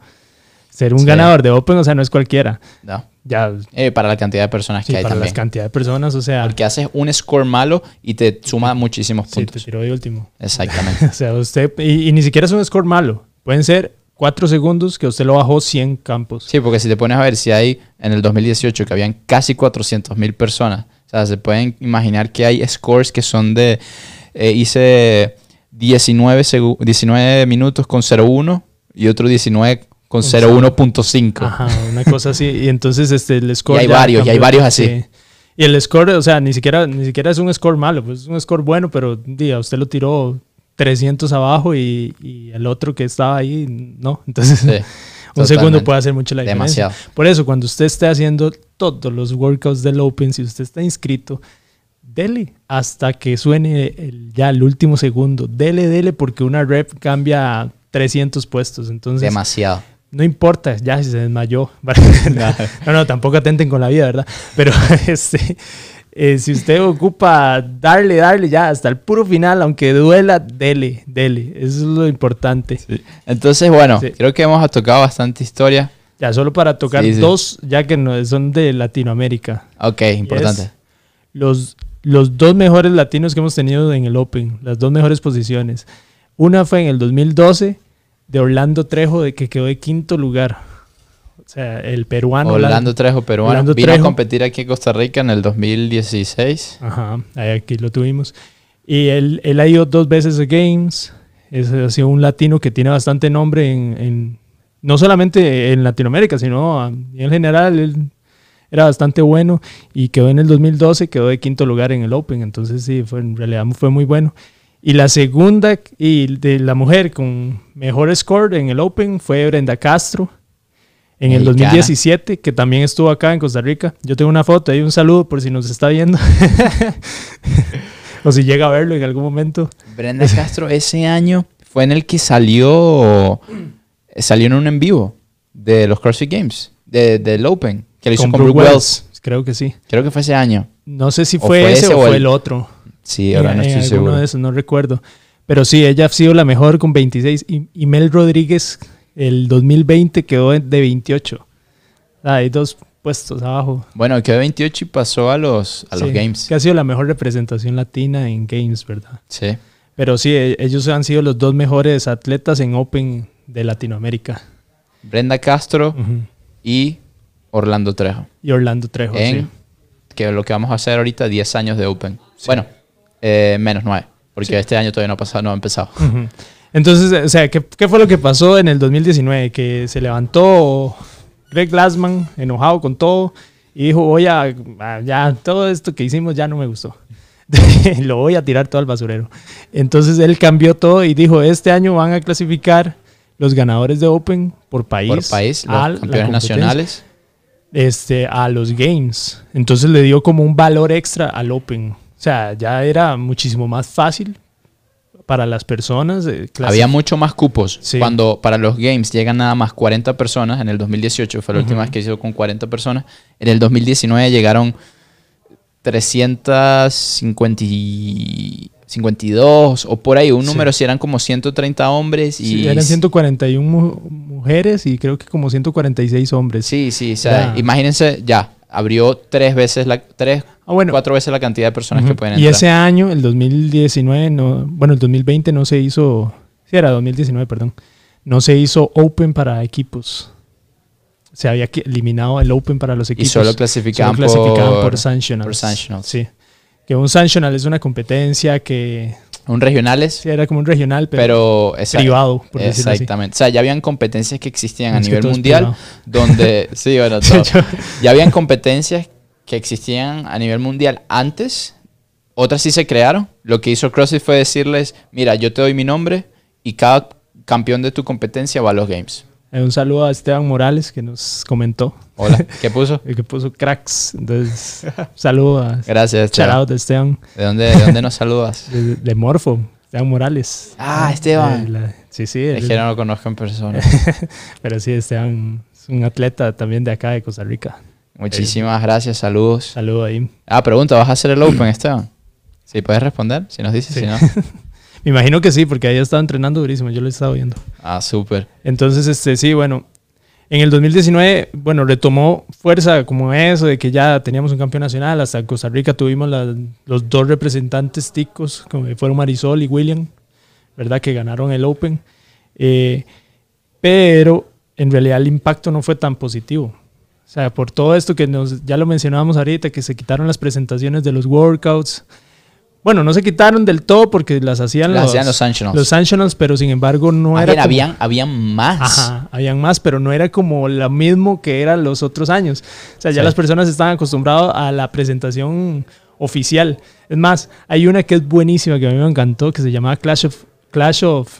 Ser un Sí. ganador de Open, o sea, no es cualquiera. No. Ya, Eh, para la cantidad de personas sí, que hay para también. cantidad de personas, o sea, Porque haces un score malo y te suma muchísimos sí, te puntos. tiró de último. Exactamente. <laughs> O sea, usted, y, y ni siquiera es un score malo. Pueden ser cuatro segundos que usted lo bajó 100 campos. Sí, porque si te pones a ver si hay en el 2018 que habían casi 400 mil personas, o sea, se pueden imaginar que hay scores que son de, eh, hice 19, segu- 19 minutos con 0.1 y otro 19 con Con 0.1.5. Ajá, una cosa así. Y entonces este, el score. Y hay varios, y hay varios así. Sí. Y el score, o sea, ni siquiera, ni siquiera es un score malo, pues es un score bueno, pero diga, usted lo tiró 300 abajo y, y el otro que estaba ahí, no. Entonces, Sí, <laughs> un segundo totalmente. puede hacer mucho la diferencia. Demasiado. Por eso, cuando usted esté haciendo todos los workouts del Open, si usted está inscrito, dele hasta que suene el- ya el último segundo. Dele, dele, porque una rep cambia 300 puestos. Entonces, Demasiado. No importa, ya si se desmayó. <laughs> no, no, tampoco atenten con la vida, ¿verdad? Pero <laughs> este, eh, si usted ocupa darle, darle ya hasta el puro final, aunque duela, dele, dele. Eso es lo importante. Entonces, bueno, Sí. creo que hemos tocado bastante historia. Ya, solo para tocar Sí, sí. dos, ya que no, son de Latinoamérica. Ok, importante. Los, los dos mejores latinos que hemos tenido en el Open, las dos mejores posiciones. Una fue en el 2012 de Orlando Trejo, de que quedó de quinto lugar. O sea, el peruano. Orlando Trejo, peruano. Orlando Vino Trejo. a competir aquí en Costa Rica en el 2016. Ajá, ahí aquí lo tuvimos. Y él, él ha ido dos veces a Games. Es, ha sido un latino que tiene bastante nombre en, en- no solamente en Latinoamérica, sino en general. Él era bastante bueno y quedó en el 2012, quedó de quinto lugar en el Open. Entonces sí, fue, en realidad fue muy bueno. Y la segunda y de la mujer con mejor score en el Open fue Brenda Castro en el Mexicana. 2017, que también estuvo acá en Costa Rica. Yo tengo una foto ahí, un saludo por si nos está viendo. <laughs> o si llega a verlo en algún momento. Brenda Castro ese año fue en el que salió salió en un en vivo de los CrossFit Games, de, del Open, que lo hizo con, Brooke Wells. Creo que sí. Creo que fue ese año. No sé si fue, fue ese, o o fue el- el otro. Sí, ahora En- no en estoy alguno seguro. de esos, no recuerdo. Pero sí, ella ha sido la mejor con 26. Y, y Mel Rodríguez, el 2020, quedó de 28. Ah, hay dos puestos abajo. Bueno, quedó 28 y pasó a los, a los Sí, Games. Que ha sido la mejor representación latina en Games, ¿verdad? Sí. Pero sí, e- ellos han sido los dos mejores atletas en Open de Latinoamérica. Brenda Castro Ujú. y Orlando Trejo. Y Orlando Trejo, en sí. que lo que vamos a hacer ahorita 10 años de Open. Bueno, eh, menos 9, porque Sí. este año todavía no ha pasado, no ha empezado. Entonces, o sea, ¿qué, qué fue lo que pasó en el 2019? Que se levantó Greg Glassman enojado con todo y dijo, voy a, ya, todo esto que hicimos ya no me gustó. <laughs> lo voy a tirar todo al basurero. Entonces él cambió todo y dijo, este año van a clasificar los ganadores de Open por país. Por país, los a campeones nacionales. Este, a los Games. Entonces le dio como un valor extra al Open. O sea, ya era muchísimo más fácil para las personas. eh, Había mucho más cupos. Sí. Cuando para los Games llegan nada más 40 personas, en el 2018 fue la última Ujú. vez que hizo con 40 personas. En el 2019 llegaron 352 o por ahí, un Sí. número si eran como 130 hombres y Sí, eran 141 mu- mujeres y creo que como 146 hombres. Sí, sí, o sea, Ya. imagínense ya, abrió tres veces la, tres, Ah, bueno. cuatro veces la cantidad de personas que pueden Y entrar. ese año, el 2019, no, bueno, el 2020 no se hizo, sí era 2019, perdón, no se hizo Open para equipos. Se había eliminado el Open para los y equipos. solo clasificaban, Solo clasificaban por, por Sanctionals. por Sanctionals. Sí. Que un Sanctional es una competencia que un regionales, sí, era como un regional, pero, privado, por decirlo así. Exactamente. O sea, ya habían competencias que existían a Es nivel mundial donde sí, bueno, <laughs> todo. ya habían competencias que existían a nivel mundial antes, otras sí se crearon. Lo que hizo CrossFit fue decirles, mira, yo te doy mi nombre y cada campeón de tu competencia va a los games. Eh, un saludo a Esteban Morales que nos comentó, Hola, <laughs> ¿qué puso? <laughs> eh, que puso cracks. Entonces, saludo a <laughs> Gracias. shout Esteban. out de Esteban. ¿De dónde, de dónde nos saludas? De, de Morfo, Esteban Morales. Ah, Esteban. La- sí, sí. Es que no lo conozco en persona. pero sí, Esteban es un atleta también de acá, de Costa Rica. Muchísimas gracias, saludos. Saludo ahí. Ah, pregunta, ¿vas a hacer el Open, Esteban? Sí, puedes responder, si nos dices, Sí. si no. <laughs> Me imagino que sí, porque ahí estado entrenando durísimo, yo lo he estado viendo. Ah, súper. Entonces, este, sí, bueno, en el 2019, bueno, retomó fuerza como eso, de que ya teníamos un campeón nacional, hasta Costa Rica tuvimos la- los dos representantes ticos, como fueron Marisol y William, ¿verdad? Que ganaron el Open. Eh, pero en realidad el impacto no fue tan positivo. O sea, por todo esto que nos, ya lo mencionábamos ahorita, que se quitaron las presentaciones de los workouts. Bueno, no se quitaron del todo porque las hacían Las los, hacían los Sanctionals. los Sanctionals, pero sin embargo no era como- habían, habían más. Ajá, habían más, pero no era como lo mismo que eran los otros años. O sea, ya Sí. las personas estaban acostumbradas a la presentación oficial. Es más, hay una que es buenísima que a mí me encantó, que se llamaba Clash of, Clash of,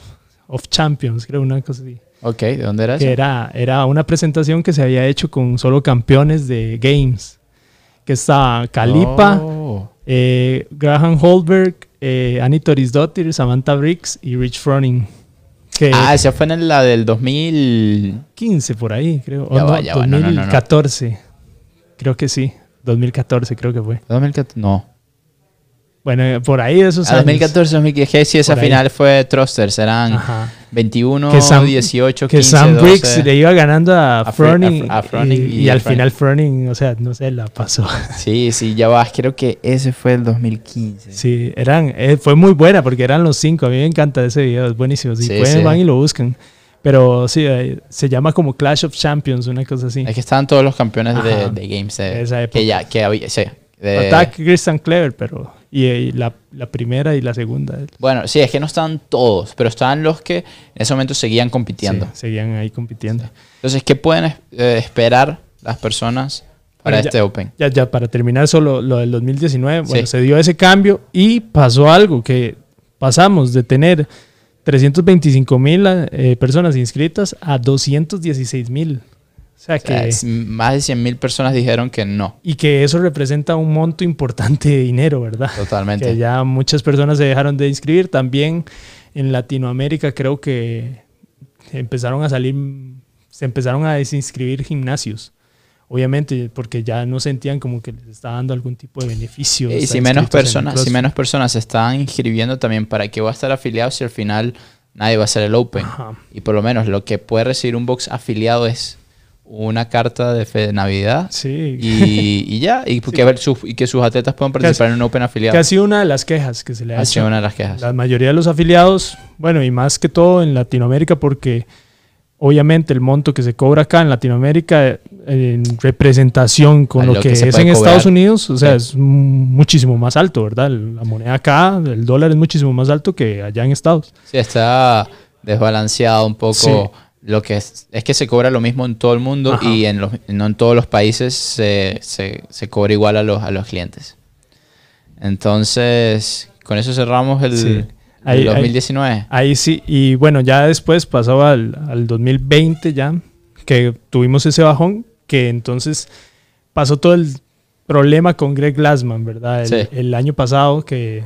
of Champions, creo, una cosa así. Ok, ¿de dónde era eso? Que era, era una presentación que se había hecho con solo campeones de games. Que estaba Kalipa, Oh. eh, Graham Holberg, eh, Annie Torisdottir, Samantha Briggs y Rich Froning. Que, Ah, esa fue en la del 2000. 15 por ahí, creo. Ya O va, no, ya va, no, no. 2014. Creo que sí. 2014 creo que fue. 2014. No. Bueno, eh, por ahí esos Ah, años. 2014, 2015. Sí, esa Por ahí. final fue Thrusters. Eran Ajá. 21, Que Sam- 18, Que 15, Sam 12. Briggs le iba ganando a, A Froning. a a Froning y, y y a al Froning. final Froning, o sea, no sé, la pasó. Sí, sí, ya vas. Creo que ese fue el 2015. Sí, eran, eh, fue muy buena porque eran los cinco. A mí me encanta ese video, es buenísimo. Si Sí, pueden, sí. van y lo buscan. Pero sí, se llama como Clash of Champions, una cosa así. Es que estaban todos los campeones de, de games. de- Esa época. que ya, que había. Sí, de- Attack Christian Clever, pero. Y, y la, la primera y la segunda. Bueno, sí, es que no estaban todos, pero estaban los que en ese momento seguían compitiendo. Sí, seguían ahí compitiendo. Entonces, ¿qué pueden eh, esperar las personas para Bueno, ya- este Open? Ya, ya para terminar solo lo del 2019, bueno, Sí. se dio ese cambio y pasó algo que pasamos de tener 325 mil eh, personas inscritas a 216 mil. O sea O sea, que... más de 100 mil personas dijeron que no, y que eso representa un monto importante de dinero, ¿verdad? totalmente. Que ya muchas personas se dejaron de inscribir. También en Latinoamérica creo que empezaron a salir, se empezaron a desinscribir gimnasios. Obviamente, porque ya no sentían como que les estaba dando algún tipo de beneficio. Y si menos personas, si menos personas se están inscribiendo también para que va a estar afiliado si al final nadie va a hacer el Open. Ajá. Y por lo menos lo que puede recibir un box afiliado es una carta de, fe de Navidad Sí, y, y ya, y <laughs> que, ver sus- y que sus atletas puedan participar en un Open afiliado. que ha sido una de las quejas que se le ha Ha sido una de las quejas. La mayoría de los afiliados, bueno, y más que todo en Latinoamérica, porque obviamente el monto que se cobra acá en Latinoamérica eh, en representación con lo, lo que, es en cobrar. Estados Unidos, o sea, Sí. es muchísimo más alto, ¿verdad? La moneda acá, el dólar es muchísimo más alto que allá en Estados. Sí, está desbalanceado un poco. Sí. Lo que es, es que se cobra lo mismo en todo el mundo Ajá. y en los, no en todos los países se, se- se cobra igual a los, a los clientes. Entonces, con eso cerramos el, Sí. el Ahí- ahí- 2019. Ahí sí, y bueno, ya después pasó al, al 2020 ya, que tuvimos ese bajón, que entonces pasó todo el problema con Greg Glassman, ¿verdad? El, Sí. el año pasado que,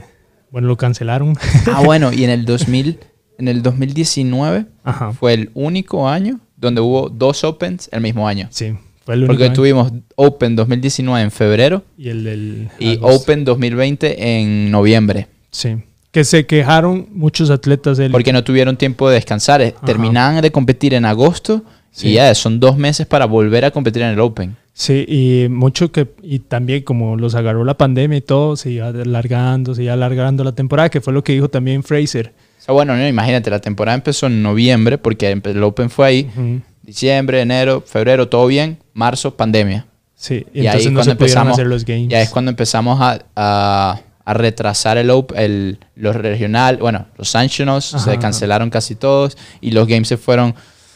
bueno, lo cancelaron. Ah, bueno, <laughs> y en el 2000, en el 2019 Ajá, fue el único año donde hubo dos Opens el mismo año. sí, fue el único. Porque año. tuvimos Open 2019 en febrero Y el del... y. Open 2020 en noviembre. Sí, que se quejaron muchos atletas del... Porque no tuvieron tiempo de descansar. Eh, Ajá. Terminaban de competir en agosto Sí. Y ya, son dos meses para volver a competir en el Open. Sí, y mucho que, y también como los agarró la pandemia y todo, se iba alargando, se iba alargando la temporada, que fue lo que dijo también Fraser. Sea, bueno, no, imagínate, la temporada empezó en noviembre, porque el Open fue ahí, Ujú. diciembre, enero, febrero, todo bien, marzo, pandemia. Sí, y, Y ahí no cuando se empezamos- hacer los games. Ya es cuando empezamos a, a- a retrasar el, op- el los regional, bueno, los sanctionals Ajá, se ajá. cancelaron casi todos y los games se fueron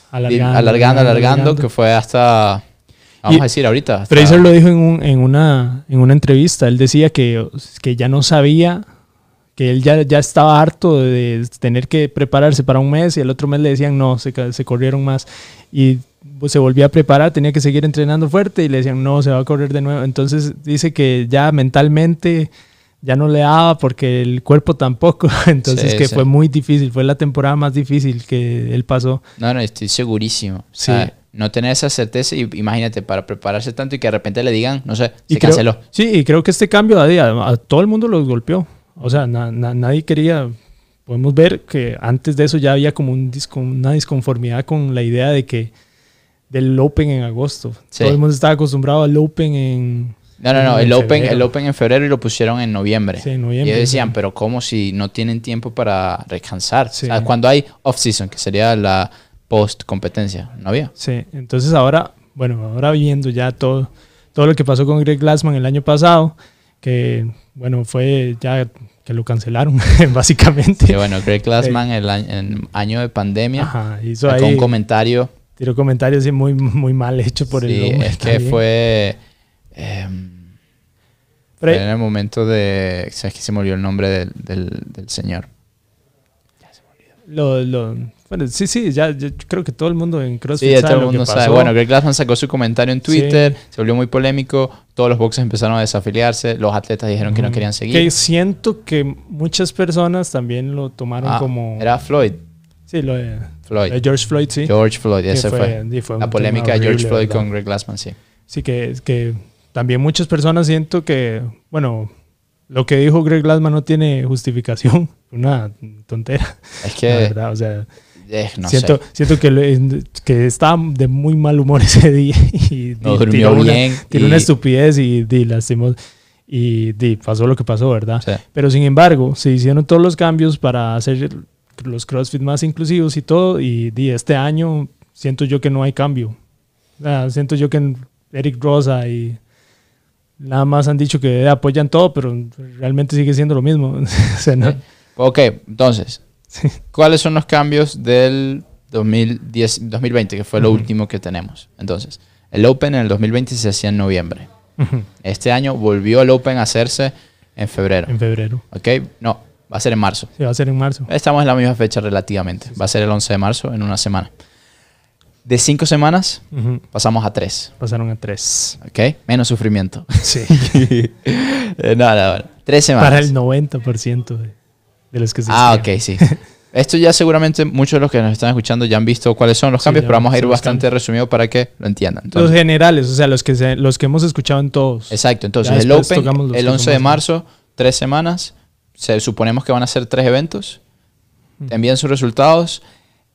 alargando, alargando, alargando, que fue hasta, vamos Y a decir ahorita. Fraser lo dijo en, un- en, una, en una entrevista. Él decía que, que ya no sabía, que él ya, ya estaba harto de tener que prepararse para un mes y el otro mes le decían no, se, se corrieron más. Y pues, se volvía a preparar, tenía que seguir entrenando fuerte y le decían no, se va a correr de nuevo. Entonces dice que ya mentalmente ya no le daba porque el cuerpo tampoco. <laughs> Entonces Sí, que sí. fue muy difícil, fue la temporada más difícil que él pasó. No, no, estoy segurísimo. O Sí. sea, no tener esa certeza y imagínate, para prepararse tanto y que de repente le digan, no sé, Y se creo- canceló. Sí, y creo que este cambio a, día- a todo el mundo los golpeó. O sea, na- na- nadie quería. Podemos ver que antes de eso ya había como un disco, una disconformidad con la idea de que del Open en agosto. Sí. Todo el mundo estaba acostumbrado al Open en. No, no, no, el Open, febrero. el Open en febrero y lo pusieron en noviembre. Sí, en Y noviembre. ellos decían, pero ¿cómo si no tienen tiempo para descansar? Sí. O sea, cuando hay off-season, que sería la post-competencia, no había. Sí, entonces ahora, bueno, ahora viendo ya todo, todo lo que pasó con Greg Glassman el año pasado, que bueno, fue ya que lo cancelaron, <laughs> básicamente. Que bueno, Greg Glassman, el año, en año de pandemia, Ajá, hizo ahí, un comentario. tiró comentarios así muy, muy mal hecho por sí, el hombre es que también. fue... em, fue en el momento de... ¿Sabes que se me olvidó el nombre del, del, del señor? Lo, lo- bueno, sí, sí, ya, yo creo que todo el mundo en CrossFit Sí, sabe todo el lo que mundo sabe. Bueno, Greg Glassman sacó su comentario en Twitter, Sí. se volvió muy polémico, todos los boxes empezaron a desafiliarse, los atletas dijeron que no querían seguir. Que siento que muchas personas también lo tomaron Ah, como... Era Floyd. Sí, lo de, Floyd. lo de George Floyd, sí. George Floyd, ese fue. fue un La polémica de George Floyd ¿verdad? con Greg Glassman, sí. Sí, que, que también muchas personas siento que, bueno, lo que dijo Greg Glassman no tiene justificación. <laughs> Una tontera. Es la que, verdad, o sea, eh, no siento, sé. siento que, que estaba de muy mal humor <laughs> ese día y, No y durmió tiró una- bien. tiró y- una estupidez y, y lastimó y, y pasó lo que pasó, ¿verdad? sí. Pero sin embargo, se hicieron todos los cambios para hacer los CrossFit más inclusivos y todo. Y, di, este año siento yo que no hay cambio. O sea, siento yo que Eric Rosa y nada más han dicho que apoyan todo, pero realmente sigue siendo lo mismo. <laughs> O sea, no-. Ok, entonces, Sí. ¿cuáles son los cambios del 2010, 2020, que fue lo último que tenemos? Entonces, el Open en el 2020 se hacía en noviembre. Este año volvió el Open a hacerse en febrero. en febrero. ¿Ok? No, va a ser en marzo. Sí, va a ser en marzo. Estamos en la misma fecha relativamente. Va a ser el 11 de marzo en una semana. De cinco semanas pasamos a tres. Pasaron a tres. ¿Ok? Menos sufrimiento. Sí. <laughs> Eh, no, no, no. Tres semanas. Para el 90% de, de los que se Ah, ok, sí. Esto ya seguramente muchos de los que nos están escuchando ya han visto cuáles son los cambios, pero vamos a ir bastante cambios. resumido para que lo entiendan. Los generales, o sea, los que, se- los que hemos escuchado en todos. exacto, entonces el Open, el que 11 son de marzo, tres semanas, se, suponemos que van a ser tres eventos, Ujú. envían sus resultados,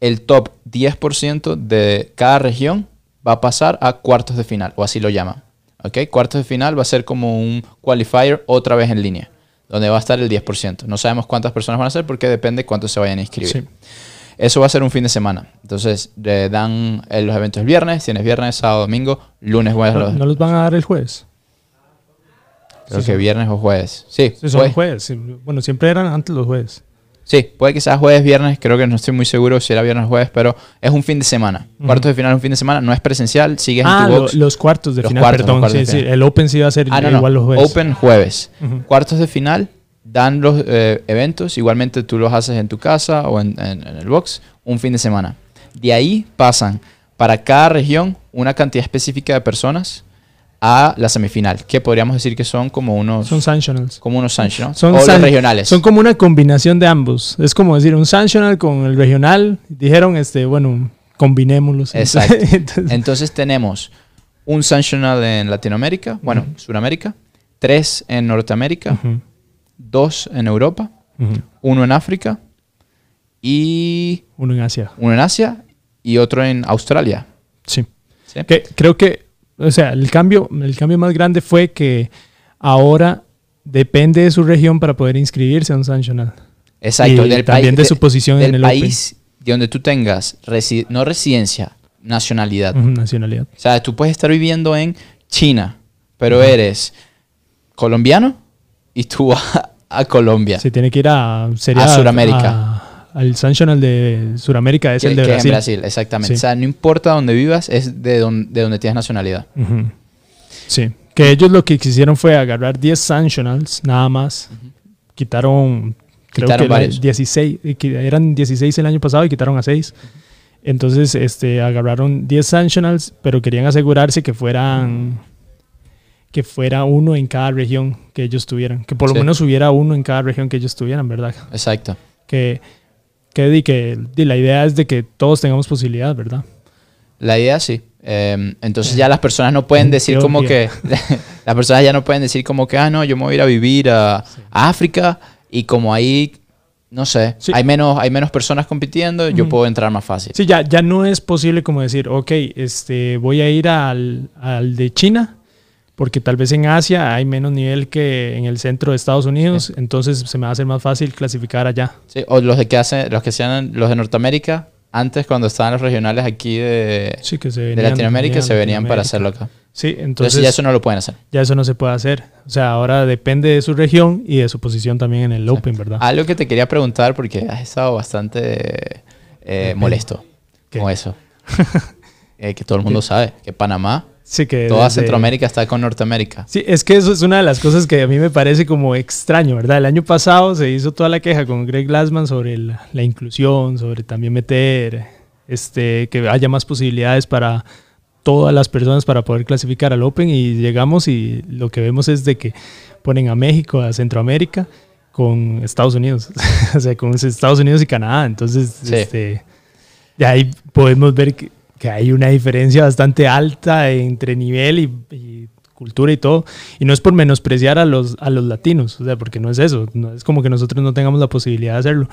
el top 10% de cada región va a pasar a cuartos de final, o así lo llaman. ¿Ok? Cuartos de final va a ser como un qualifier otra vez en línea, donde va a estar el 10%. No sabemos cuántas personas van a ser porque depende cuántos se vayan a inscribir. Sí. Eso va a ser un fin de semana. Entonces, le dan eh, los eventos el viernes, tienes viernes, sábado, domingo, lunes, jueves, ¿No, los- no los van a dar el jueves? creo sí, que viernes o jueves. Sí, Sí, son jueves. Bueno, siempre eran antes los jueves. Sí, puede que sea jueves, viernes, creo que no estoy muy seguro si era viernes o jueves, pero es un fin de semana. Cuartos de final es un fin de semana, no es presencial, sigues Ah, en tu lo- box. los cuartos de Los final, cuartos, perdón. cuartos sí, de sí, final. el Open sí va a ser ah, no, no, igual los jueves. Open jueves. Cuartos de final dan los eh, eventos, igualmente tú los haces en tu casa o en, en- en el box, un fin de semana. De ahí pasan para cada región una cantidad específica de personas a la semifinal, que podríamos decir que son como unos, Son sanctionals. como unos sanction, ¿no? Son o los regionales. Son como una combinación de ambos. Es como decir un sanctional con el regional. Dijeron, este, bueno, combinémoslos. Exacto. <laughs> Entonces- Entonces tenemos un sanctional en Latinoamérica, bueno, Sudamérica, tres en Norteamérica, dos en Europa, uno en África y Uno en Asia. uno en Asia y otro en Australia. Sí. Que creo que, o sea, el cambio, el cambio más grande fue que ahora depende de su región para poder inscribirse a un Sanctional. Exacto. Y del también país, de su posición en el país de donde tú tengas, resi- no residencia, nacionalidad. Nacionalidad. O sea, tú puedes estar viviendo en China, pero eres colombiano y tú <laughs> a, a Colombia. Se tiene que ir a, sería A Suramérica. a- al Sanctional de Suramérica, es que, el de que Brasil. en Brasil, exactamente. Sí. O sea, no importa dónde vivas, es de, don- de donde tienes nacionalidad. Sí. Que ellos lo que quisieron fue agarrar 10 Sanctionals, nada más. Quitaron, creo Quitaron que varios. 16, y que eran 16 el año pasado y quitaron a 6. Entonces, este, agarraron 10 Sanctionals, pero querían asegurarse que fueran que fuera uno en cada región que ellos tuvieran, que por lo Sí. menos hubiera uno en cada región que ellos tuvieran, ¿verdad? Exacto. Que, que, di que di, la idea es de que todos tengamos posibilidad, ¿verdad? La idea sí. Eh, entonces ya las personas no pueden <laughs> decir como que... <laughs> las personas ya no pueden decir como que, ah, no, yo me voy a ir a vivir a, a África y como ahí, no sé, Sí. hay, menos, hay menos personas compitiendo, yo puedo entrar más fácil. Sí, ya, ya no es posible como decir, ok, este, voy a ir al, al de China, porque tal vez en Asia hay menos nivel que en el centro de Estados Unidos, entonces se me va a hacer más fácil clasificar allá. Sí, o los de que hacen, los que sean los de Norteamérica, antes cuando estaban los regionales aquí de, Sí, que se de venían- Latinoamérica, se venían para hacerlo acá. Sí, Entonces, entonces ya eso no lo pueden hacer. ya eso no se puede hacer. O sea, ahora depende de su región y de su posición también en el Open, ¿verdad? Algo que te quería preguntar porque has estado bastante eh, molesto ¿Qué? con eso. <laughs> Eh, que todo el mundo sabe que Panamá, Sí, que toda desde- Centroamérica está con Norteamérica. Sí, es que eso es una de las cosas que a mí me parece como extraño, ¿verdad? El año pasado se hizo toda la queja con Greg Glassman sobre la, la inclusión, sobre también meter, este, que haya más posibilidades para todas las personas para poder clasificar al Open y llegamos y lo que vemos es de que ponen a México, a Centroamérica con Estados Unidos, <laughs> o sea, con Estados Unidos y Canadá, entonces, Sí. este, de ahí podemos ver que, que hay una diferencia bastante alta entre nivel y, y cultura y todo. Y no es por menospreciar a los, a los latinos, o sea, porque no es eso, no es como que nosotros no tengamos la posibilidad de hacerlo,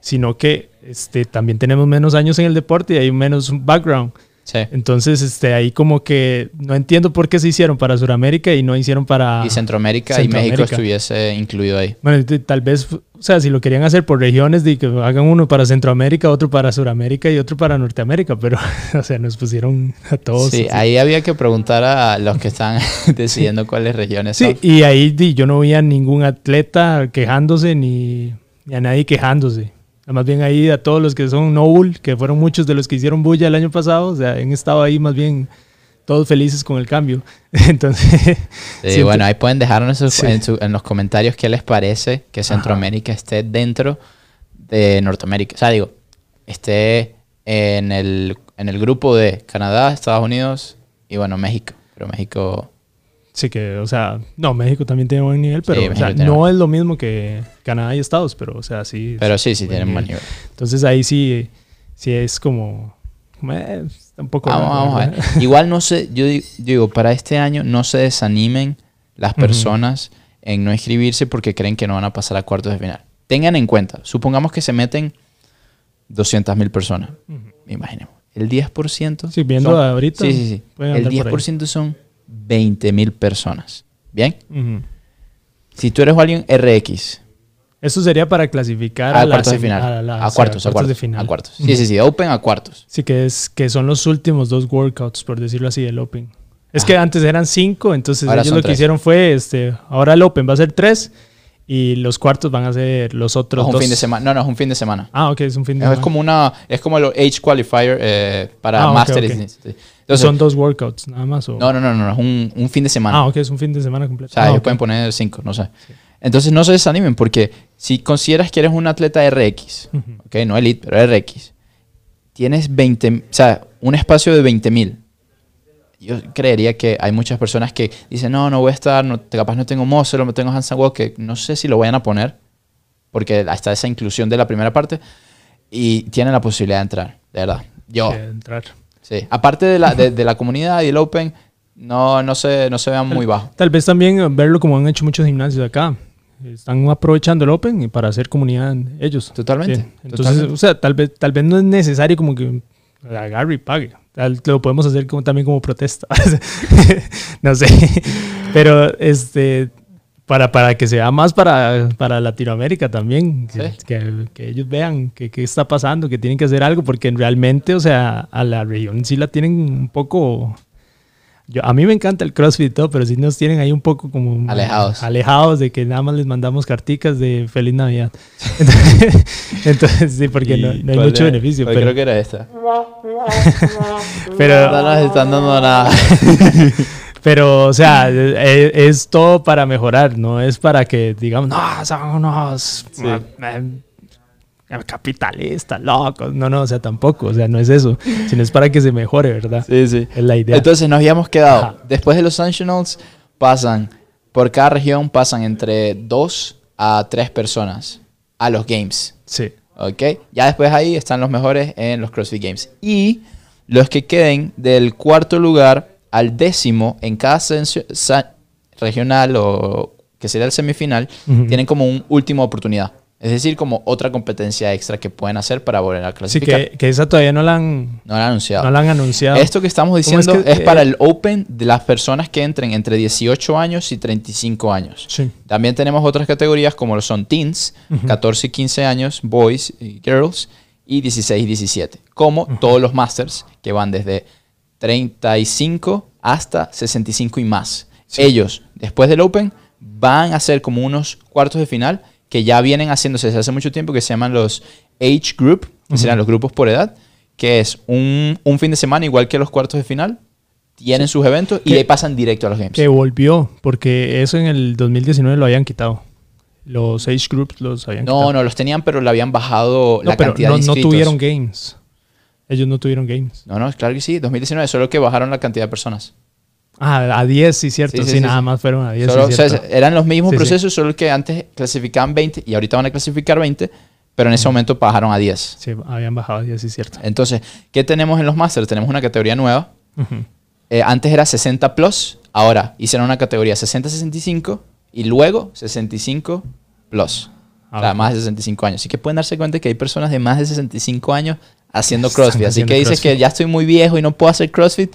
sino que este, también tenemos menos años en el deporte y hay menos background. Sí. Entonces, este, ahí como que no entiendo por qué se hicieron para Sudamérica y no hicieron para... Y Centroamérica, y México Centroamérica. estuviese incluido ahí. Bueno, tal vez, o sea, si lo querían hacer por regiones, de que hagan uno para Centroamérica, otro para Sudamérica y otro para Norteamérica, pero, <laughs> o sea, nos pusieron a todos. Sí, así. ahí había que preguntar a los que están <laughs> decidiendo cuáles regiones Sí, son. y ahí yo no vi a ningún atleta quejándose ni, ni a nadie quejándose. Más bien ahí a todos los que son no bull, que fueron muchos de los que hicieron bulla el año pasado, o sea, han estado ahí más bien todos felices con el cambio. <laughs> Entonces, Sí, <laughs> bueno, ahí pueden dejarnos en, sus- Sí. en su- en los comentarios qué les parece que Centroamérica esté dentro de Norteamérica. O sea, digo, esté en el, en el grupo de Canadá, Estados Unidos y bueno, México. Pero México, Sí, que, o sea, no, México también tiene buen nivel, pero Sí, o sea, no es lo mismo que Canadá y Estados, pero, o sea, sí. pero sí, sí tienen buen nivel. nivel. Entonces ahí sí, sí es como. eh, está un poco. Vamos, raro, vamos a ver. Igual no sé, yo di- digo, para este año no se desanimen las personas en no inscribirse porque creen que no van a pasar a cuartos de final. Tengan en cuenta, supongamos que se meten 200 mil personas, imaginemos. El 10%. Sí, viendo son- ahorita, Sí, sí, sí. El andar por ahí. 10% son 20 mil personas. ¿Bien? Si tú eres alguien RX, Eso sería para clasificar a, cuartos de final. a, la- a o sea, cuartos, a cuartos. de final. A cuartos. Sí, sí, sí. Open a cuartos. Sí, que, es, que son los últimos dos workouts, por decirlo así, del Open. Es que antes eran cinco, entonces Ahora ellos lo que tres. hicieron fue, este, ahora el Open va a ser tres y los cuartos van a ser los otros es un dos. fin de semana. No, no, es un fin de semana. Ah, ok, es un fin de Es semana. como una, es como el Age Qualifier eh, para Ah, Masters. Sí. Entonces, son dos workouts nada más. O... no, no, no, no, es un, un fin de semana. Ah, ok, es un fin de semana completo. O sea, Ah, ellos pueden poner cinco, no sé. Entonces no se desanimen porque si consideras que eres un atleta RX, Ujú. ok, no elite, pero RX, tienes 20, o sea, un espacio de 20 mil. Yo creería que hay muchas personas que dicen, no, no voy a estar, no, capaz no tengo o no tengo Hansen Walk, que no sé si lo vayan a poner, porque hasta esa inclusión de la primera parte, y tienen la posibilidad de entrar, de verdad. Yo, Que entrar. sí. Aparte de la, de, de la comunidad y el Open, no, no, se, no se vean muy bajos. Tal vez también verlo como han hecho muchos gimnasios acá. Están aprovechando el Open para hacer comunidad ellos. Totalmente, Sí. Entonces, totalmente. o sea, tal vez, tal vez no es necesario como que agarre y pague. Lo podemos hacer como, también como protesta. <laughs> no sé. Pero este, para, para que sea más para, para Latinoamérica también, que, que, ellos vean qué está pasando, que tienen que hacer algo, porque realmente, o sea, a la región sí la tienen un poco yo, a mí me encanta el CrossFit y todo, pero si nos tienen ahí un poco como... Alejados. Alejados de que nada más les mandamos carticas de Feliz Navidad. <laughs> Entonces, sí, porque no, hay mucho beneficio. Pero, creo que era esta. <laughs> pero... No nos están dando nada. <laughs> pero, o sea, es, es, todo para mejorar, no es para que digamos, no, son unos... Sí capitalista, loco. No, no, o sea, tampoco, o sea, no es eso, sino es para que se mejore, ¿verdad? Sí, sí. Es la idea. Entonces nos habíamos quedado, después de los Nationals, pasan, por cada región pasan entre dos a tres personas a los Games. Sí. ¿Ok? Ya después ahí están los mejores en los CrossFit Games. Y los que queden del cuarto lugar al décimo en cada regional o que sería el semifinal, tienen como una última oportunidad. Es decir, como otra competencia extra que pueden hacer para volver a clasificar. Sí, que, esa todavía no la han, no la han anunciado. No la han anunciado. Esto que estamos diciendo es, para el Open de las personas que entren entre 18 años y 35 años. Sí. También tenemos otras categorías como lo son teens, 14 y 15 años, boys y girls, y 16 y 17. Como todos los masters que van desde 35 hasta 65 y más. Ellos, después del Open, van a ser como unos cuartos de final que ya vienen haciéndose desde hace mucho tiempo, que se llaman los Age Group, que serán los grupos por edad, que es un, un, fin de semana igual que los cuartos de final. Tienen sus eventos y le pasan directo a los games. Que volvió, porque eso en el 2019 lo habían quitado. Los Age Groups los habían no, quitado. No, no, los tenían, pero le habían bajado la pero cantidad no, de inscritos. no tuvieron games. Ellos no tuvieron games. No, no, claro que sí. 2019, solo que bajaron la cantidad de personas. Ah, a 10, sí, cierto. Sí, nada más fueron a 10. eran los mismos procesos, solo que antes clasificaban 20 y ahorita van a clasificar 20, pero en ese momento bajaron a 10. Sí, habían bajado a 10, sí, cierto. Entonces, ¿qué tenemos en los Masters? Tenemos una categoría nueva. Eh, antes era 60 plus, ahora hicieron una categoría 60-65 y luego 65 plus. o sea, más de 65 años. Así que pueden darse cuenta que hay personas de más de 65 años haciendo <laughs> CrossFit. Así que dices que ya estoy muy viejo y no puedo hacer CrossFit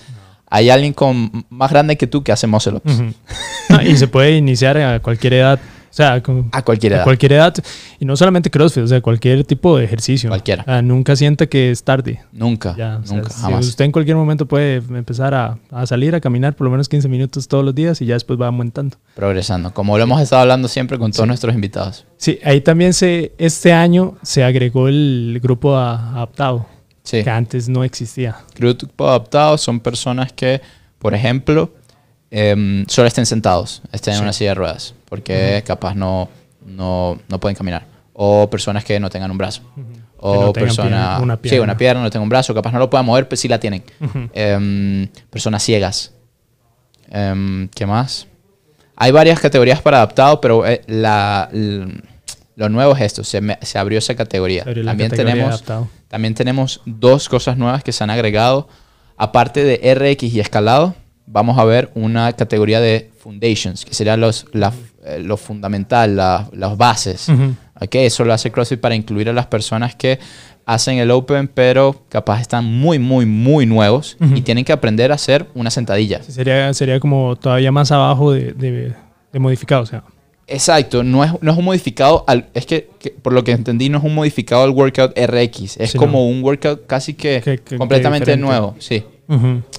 hay alguien con, más grande que tú que hace muscle ups. <laughs> y se puede iniciar a cualquier edad. O sea, a cualquier edad. A cualquier edad. Y no solamente CrossFit, o sea, cualquier tipo de ejercicio. Cualquiera. nunca sienta que es tarde. Nunca. nunca, jamás. usted en cualquier momento puede empezar a, a, salir a caminar por lo menos 15 minutos todos los días y ya después va aumentando. Progresando, como lo hemos estado hablando siempre con todos nuestros invitados. Sí, ahí también se, este año se agregó el grupo adaptado que antes no existía. Grupo adaptado son personas que, por ejemplo, em, solo estén sentados, estén en una silla de ruedas, porque capaz no, no, no, pueden caminar. O personas que no tengan un brazo. O personas... Una pierna. Sí, una pierna, no tengan un brazo, capaz no lo puedan mover, pero sí la tienen. Em, personas ciegas. Em, ¿Qué más? Hay varias categorías para adaptado, pero eh, la, lo nuevo es esto, se, se abrió esa categoría. También tenemos también tenemos dos cosas nuevas que se han agregado. Aparte de RX y escalado, vamos a ver una categoría de foundations, que sería los, eh, lo fundamental, las bases. Eso lo hace CrossFit para incluir a las personas que hacen el Open, pero capaz están muy, muy, muy nuevos y tienen que aprender a hacer una sentadilla. sería, sería como todavía más abajo de, de, de modificado, o sea. Exacto, no es, no es un modificado, al, es que, por lo que entendí no es un modificado al workout RX, es como un workout casi que, completamente nuevo, sí.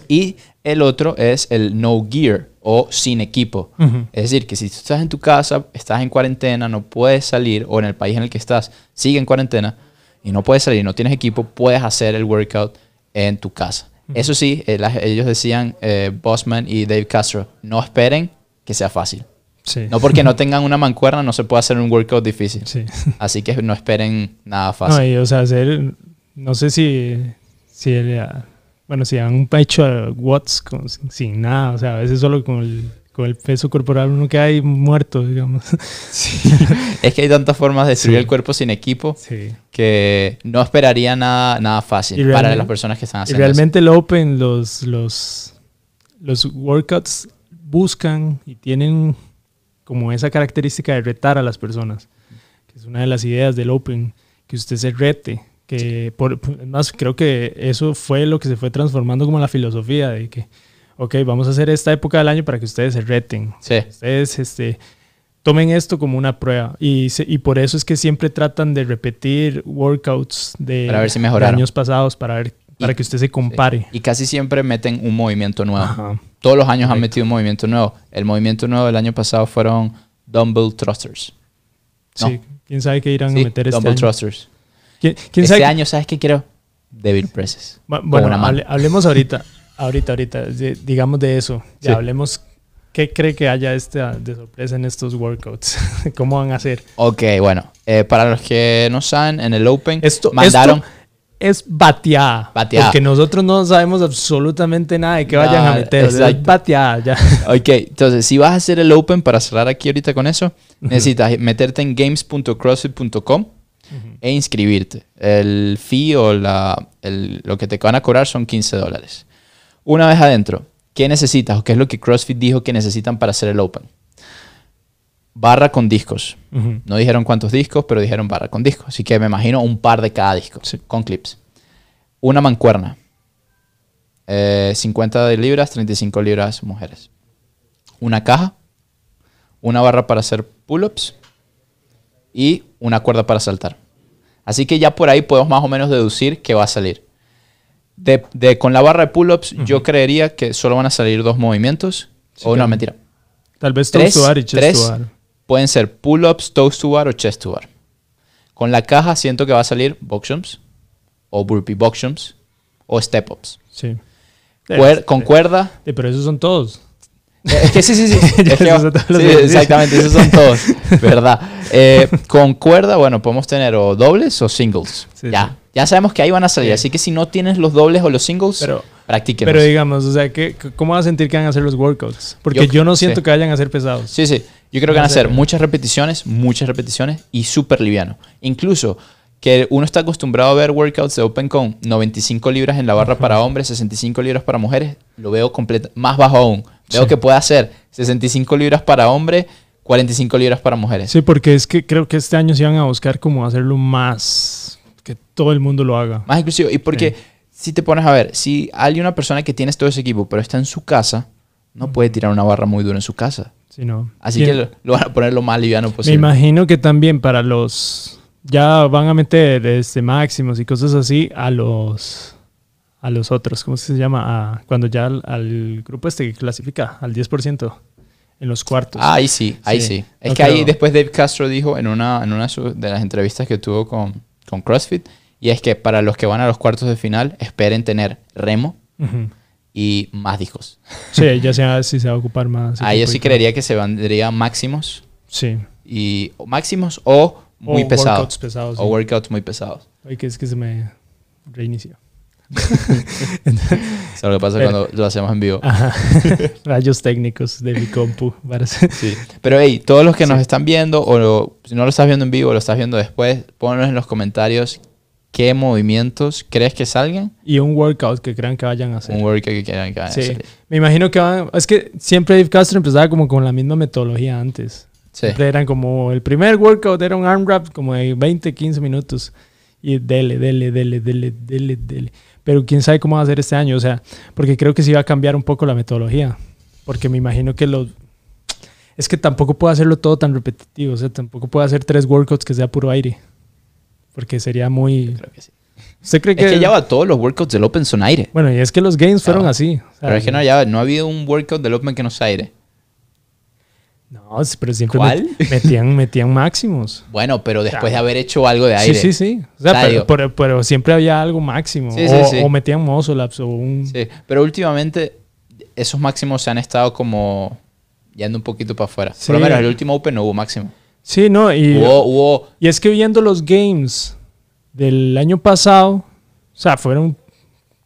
Y el otro es el no gear o sin equipo. Es decir, que si tú estás en tu casa, estás en cuarentena, no puedes salir, o en el país en el que estás, sigue en cuarentena, y no puedes salir, no tienes equipo, puedes hacer el workout en tu casa. Eso sí, eh, ellos decían, eh, Bossman y Dave Castro, no esperen que sea fácil. No porque no tengan una mancuerna no se puede hacer un workout difícil. <laughs> Así que no esperen nada fácil. No, o sea, hacer, no sé si, si bueno, si han hecho watts sin nada, o sea, a veces solo con el, con el peso corporal uno queda ahí muerto, digamos. <laughs> es que hay tantas formas de destruir el cuerpo sin equipo que no esperaría nada, nada fácil para las personas que están haciendo y realmente el Open, los, los, los workouts buscan y tienen como esa característica de retar a las personas, que es una de las ideas del Open, que usted se rete, Que por, más creo que eso fue lo que se fue transformando como la filosofía de que, ok, vamos a hacer esta época del año para que ustedes se reten. Sí. Ustedes este, tomen esto como una prueba. Y, se- y por eso es que siempre tratan de repetir workouts de, Para ver si de años pasados para ver para Y- que usted se compare. Y casi siempre meten un movimiento nuevo. Ajá. Todos los años han metido un movimiento nuevo. El movimiento nuevo del año pasado fueron dumbbell thrusters. No. Sí, quién sabe qué irán Sí, a meter este año. thrusters. ¿Quién, quién Este sabe? año, ¿sabes qué quiero? Devil presses. Bueno, hable- hablemos ahorita, ahorita, ahorita, de- digamos de eso. Ya Sí. hablemos. ¿Qué cree que haya esta de sorpresa en estos workouts? <laughs> ¿Cómo van a hacer? Ok, bueno. eh, para los que no saben, en el Open Esto, mandaron... esto es bateada. Bateada. Porque nosotros no sabemos absolutamente nada de qué vayan a meter. o sea, es exacto. bateada ya. <laughs> Ok, entonces si vas a hacer el Open, para cerrar aquí ahorita con eso, necesitas meterte en games.crossfit.com e inscribirte. El fee o la, el- lo que te van a cobrar son 15 dólares. Una vez adentro, ¿qué necesitas o qué es lo que CrossFit dijo que necesitan para hacer el Open? Barra con discos. No dijeron cuántos discos, pero dijeron barra con discos. Así que me imagino un par de cada disco, Sí. con clips. Una mancuerna. Eh, 50 de libras, 35 libras mujeres. Una caja. Una barra para hacer pull-ups. Y una cuerda para saltar. Así que ya por ahí podemos más o menos deducir que va a salir. De, de- con la barra de pull-ups, yo creería que solo van a salir dos movimientos. Sí, o no, claro. mentira. Tal vez Tres, tres. Pueden ser pull-ups, toes to bar o chest to bar. Con la caja siento que va a salir box jumps o burpee box jumps o step ups. Sí. Cuer- Eh, con eh, cuerda. eh, pero esos son todos. eh, Es que sí, sí, sí. <laughs> Es que- esos sí, exactamente, esos son todos. <laughs> ¿Verdad? Eh, con cuerda, bueno, podemos tener o dobles o singles. Sí, ya. sí. Ya sabemos que ahí van a salir. Sí. Así que si no tienes los dobles o los singles, Pero- practíquenlos. Pero digamos, o sea, ¿qué, ¿cómo van a sentir que van a hacer los workouts? Porque Yo- yo, no siento sí. que vayan a ser pesados. Sí, sí. Yo creo que Va van a ser muchas repeticiones, muchas repeticiones y súper liviano. Incluso que uno está acostumbrado a ver workouts de Open con 95 libras en la barra para hombres, 65 libras para mujeres, lo veo completa, más bajo aún. Veo Sí. que puede hacer 65 libras para hombres, 45 libras para mujeres. Sí, porque es que creo que este año se van a buscar como hacerlo más, que todo el mundo lo haga. Más inclusivo. Y porque si te pones a ver, si hay una persona que tienes todo ese equipo, pero está en su casa, no puede tirar una barra muy dura en su casa. Sí, no. Así que lo, lo van a poner lo más liviano Me posible. imagino que también para los ya van a meter este máximos y cosas así a los a los otros, ¿cómo se llama? A- cuando ya al, al grupo este que clasifica al 10% en los cuartos. Ah, ahí sí, ahí sí. Sí. Es No que ahí después Dave Castro dijo en una, en una de las entrevistas que tuvo con, con CrossFit, y es que para los que van a los cuartos de final, esperen tener remo. Y más discos. <laughs> Sí, ya sea si se va a ocupar más. Ahí yo sí creería que se vendría máximos Sí. y máximos o muy o pesados. workouts pesados. O sí. workouts muy pesados. Ay, que es que se me reinició. <laughs> Eso es lo que pasa Pero- cuando lo hacemos en vivo. Ajá. <laughs> Rayos técnicos de mi compu. para Sí. Pero hey, todos los que nos están viendo, o lo- si no lo estás viendo en vivo lo estás viendo después, ponnos en los comentarios qué movimientos crees que salgan. Y un workout que crean que vayan a hacer. Un workout que quieran que vayan a Sí, hacer. me imagino que van, es que siempre Dave Castro empezaba como con la misma metodología antes. Sí. Siempre eran como, el primer workout era un arm wrap como de 20, 15 minutos. Y dele, dele, dele, dele, dele, dele. Pero quién sabe cómo va a ser este año, o sea, porque creo que sí va a cambiar un poco la metodología. Porque me imagino que los... Es que tampoco puedo hacerlo todo tan repetitivo, o sea, tampoco puedo hacer tres workouts que sea puro aire. Porque sería muy... Creo que sí. ¿Usted cree que...? Es que ya va todos los workouts del Open son aire. Bueno, y es que los games fueron así. o sea, Pero es que no, ya no ha habido un workout del Open que no sea aire. No, pero siempre ¿Cuál? met- metían, metían máximos. Bueno, pero después de haber hecho algo de aire. Sí, sí, sí. O sea, pero, digo- pero- pero siempre había algo máximo. Sí, sí, o, sí. o metían muscle o un... Sí, Pero últimamente esos máximos se han estado como yendo un poquito para afuera. Por lo menos el último Open no hubo máximo. Sí, no, y, y es que viendo los games del año pasado, o sea, fueron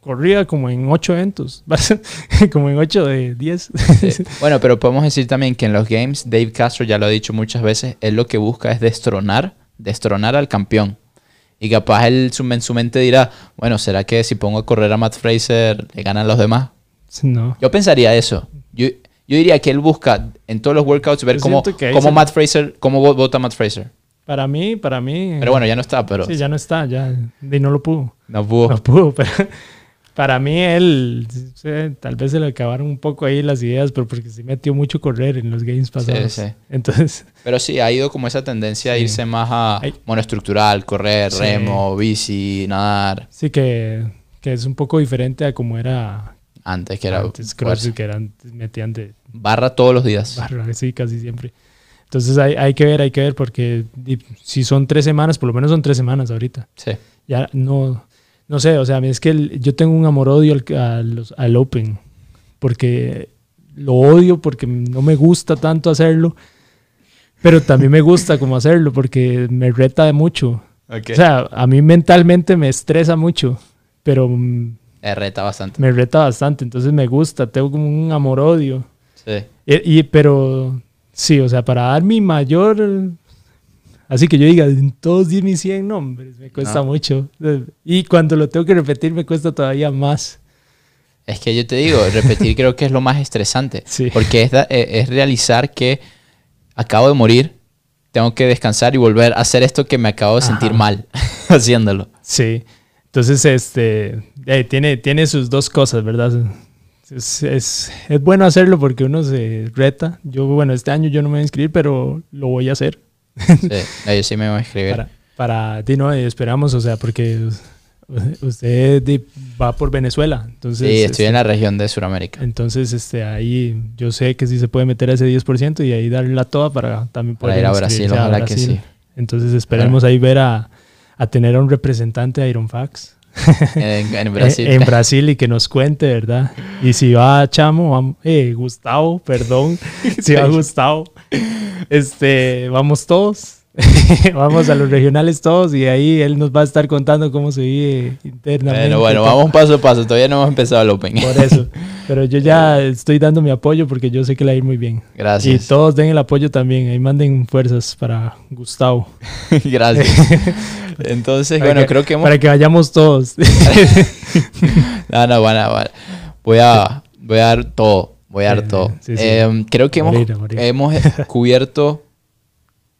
corrida como en ocho eventos, <laughs> como en ocho de 10. Sí. <laughs> Bueno, pero podemos decir también que en los games, Dave Castro ya lo ha dicho muchas veces, él lo que busca es destronar, destronar al campeón. Y capaz él en su mente dirá, bueno, ¿será que si pongo a correr a Matt Fraser le ganan los demás? no. Yo pensaría eso. Yo, yo diría que él busca en todos los workouts ver cómo, cómo Matt Fraser, cómo vo- vota Matt Fraser. Para mí, para mí. Pero bueno, ya no está, pero Sí, ya no está, ya. Y no lo pudo. no pudo. No pudo, <laughs> pero para mí él, sí, tal vez se le acabaron un poco ahí las ideas, pero porque se metió mucho correr en los games pasados. sí. Entonces, Pero sí, ha ido como esa tendencia a Sí. irse más a monoestructural, correr, Sí. remo, bici, nadar. sí que, que es un poco diferente a como era Antes que era antes, fuerza. CrossFit, que eran, metían de barra todos los días. barra, sí, casi siempre. Entonces hay, hay que ver, hay que ver, porque si son tres semanas, por lo menos son tres semanas ahorita. Sí. Ya no, no sé, o sea, es que el- yo tengo un amor-odio al, a los- al Open, porque lo odio porque no me gusta tanto hacerlo, pero también me gusta como hacerlo porque me reta de mucho. O sea, a mí mentalmente me estresa mucho, pero Eh, reta bastante. me reta bastante, entonces me gusta, tengo como un amor-odio. Sí. Y, y- pero sí, o sea, para dar mi mayor... Así que yo diga, en todos di mis 100 nombres, me cuesta No. mucho. Y cuando lo tengo que repetir me cuesta todavía más. Es que yo te digo, repetir creo que es lo más estresante. <laughs> Sí. Porque es, da- eh, es realizar que acabo de morir, tengo que descansar y volver a hacer esto que me acabo de sentir mal <laughs> haciéndolo. Sí. Entonces, este, eh, tiene, tiene sus dos cosas, ¿verdad? Es, es, es bueno hacerlo porque uno se reta. Yo, bueno, este año yo no me voy a inscribir, pero lo voy a hacer. Sí, yo sí me voy a escribir. Para, para ti, no, esperamos, o sea, porque usted va por Venezuela. Entonces, sí, estoy este, en la región de Sudamérica. Entonces, este, ahí yo sé que sí se puede meter a ese 10% y ahí darle la toda para también Para poder ir a Brasil, ojalá que sí. Entonces, esperemos ahí ver a, a tener a un representante de Ironfax En, <laughs> en Brasil. en Brasil y que nos cuente, ¿verdad? Y si va Chamo, vamos, eh, Gustavo, perdón, <laughs> si va Gustavo, este, vamos todos. <laughs> vamos a los regionales todos y ahí él nos va a estar contando cómo se vive internamente. Bueno, bueno, vamos paso a paso. Todavía no hemos empezado el Open. Por eso. Pero yo ya estoy dando mi apoyo porque yo sé que le va a ir muy bien. Y Gracias. todos den el apoyo también. Ahí manden fuerzas para Gustavo. <laughs> Gracias. <laughs> Entonces, Para bueno, que- creo que hemos... Para que vayamos todos. <laughs> No, no, bueno, bueno. Voy a, voy a dar todo. Voy a dar Sí, todo. sí, sí. Eh, creo que hemos, Morir, morir. hemos cubierto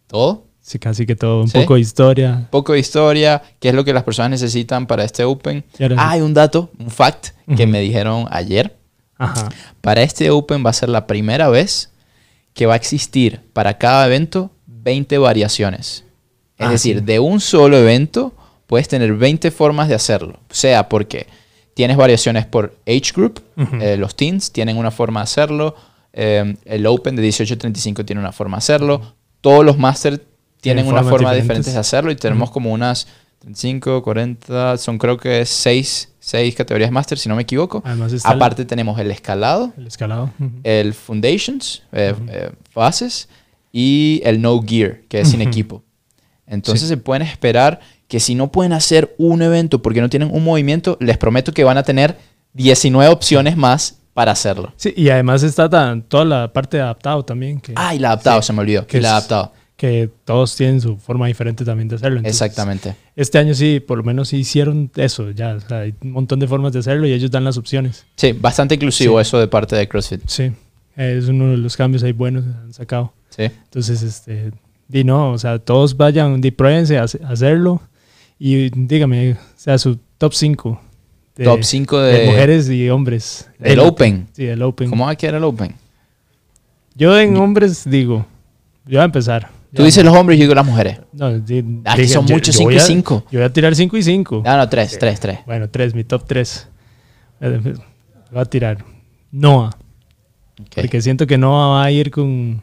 todo. sí, casi que todo. Un ¿Sí? poco de historia. Un poco de historia, qué es lo que las personas necesitan para este Open. Y ahora. Ah, hay un dato, un fact que Ujú. me dijeron ayer. Ajá. Para este Open va a ser la primera vez que va a existir para cada evento 20 variaciones. Es Ah, decir, sí. de un solo evento puedes tener 20 formas de hacerlo. Sea porque tienes variaciones por age group, eh, los teens tienen una forma de hacerlo, eh, el Open de 18 a 35 tiene una forma de hacerlo, todos los Master tienen Tienen una forma diferente de hacerlo y tenemos como unas 35, 40, son creo que 6, categorías Master, si no me equivoco. Además está el- Aparte tenemos el escalado, el, escalado. El Foundations, eh, eh, bases, y el No Gear, que es sin equipo. Entonces se pueden esperar que si no pueden hacer un evento porque no tienen un movimiento, les prometo que van a tener 19 opciones más para hacerlo. Sí, y además está tan- toda la parte de adaptado también. Que, Ah, y la adaptado, Sí. se me olvidó. Que y la es- adaptado. Que todos tienen su forma diferente también de hacerlo. Entonces, Exactamente. Este año sí, por lo menos sí hicieron eso. Ya, o sea, hay un montón de formas de hacerlo y ellos dan las opciones. Sí, bastante inclusivo Sí. eso de parte de CrossFit. Sí, es uno de los cambios ahí buenos que han sacado. Sí. Entonces, este, di no, o sea, todos vayan, di pruébense a, hace- a hacerlo y dígame, o sea, su top 5 de, Top 5 de de, mujeres y hombres. del Open. Sí, el Open. ¿Cómo va a quedar el Open? Yo en hombres digo, yo voy a empezar. Tú Ya, dices los hombres y yo digo las mujeres. No, Aquí diga, son yo- muchos yo 5 voy y a- 5. Yo voy a tirar 5 y 5. No, no, 3, 3, 3. Bueno, 3, mi top 3. Voy a tirar Noah. Porque siento que Noah va a ir con.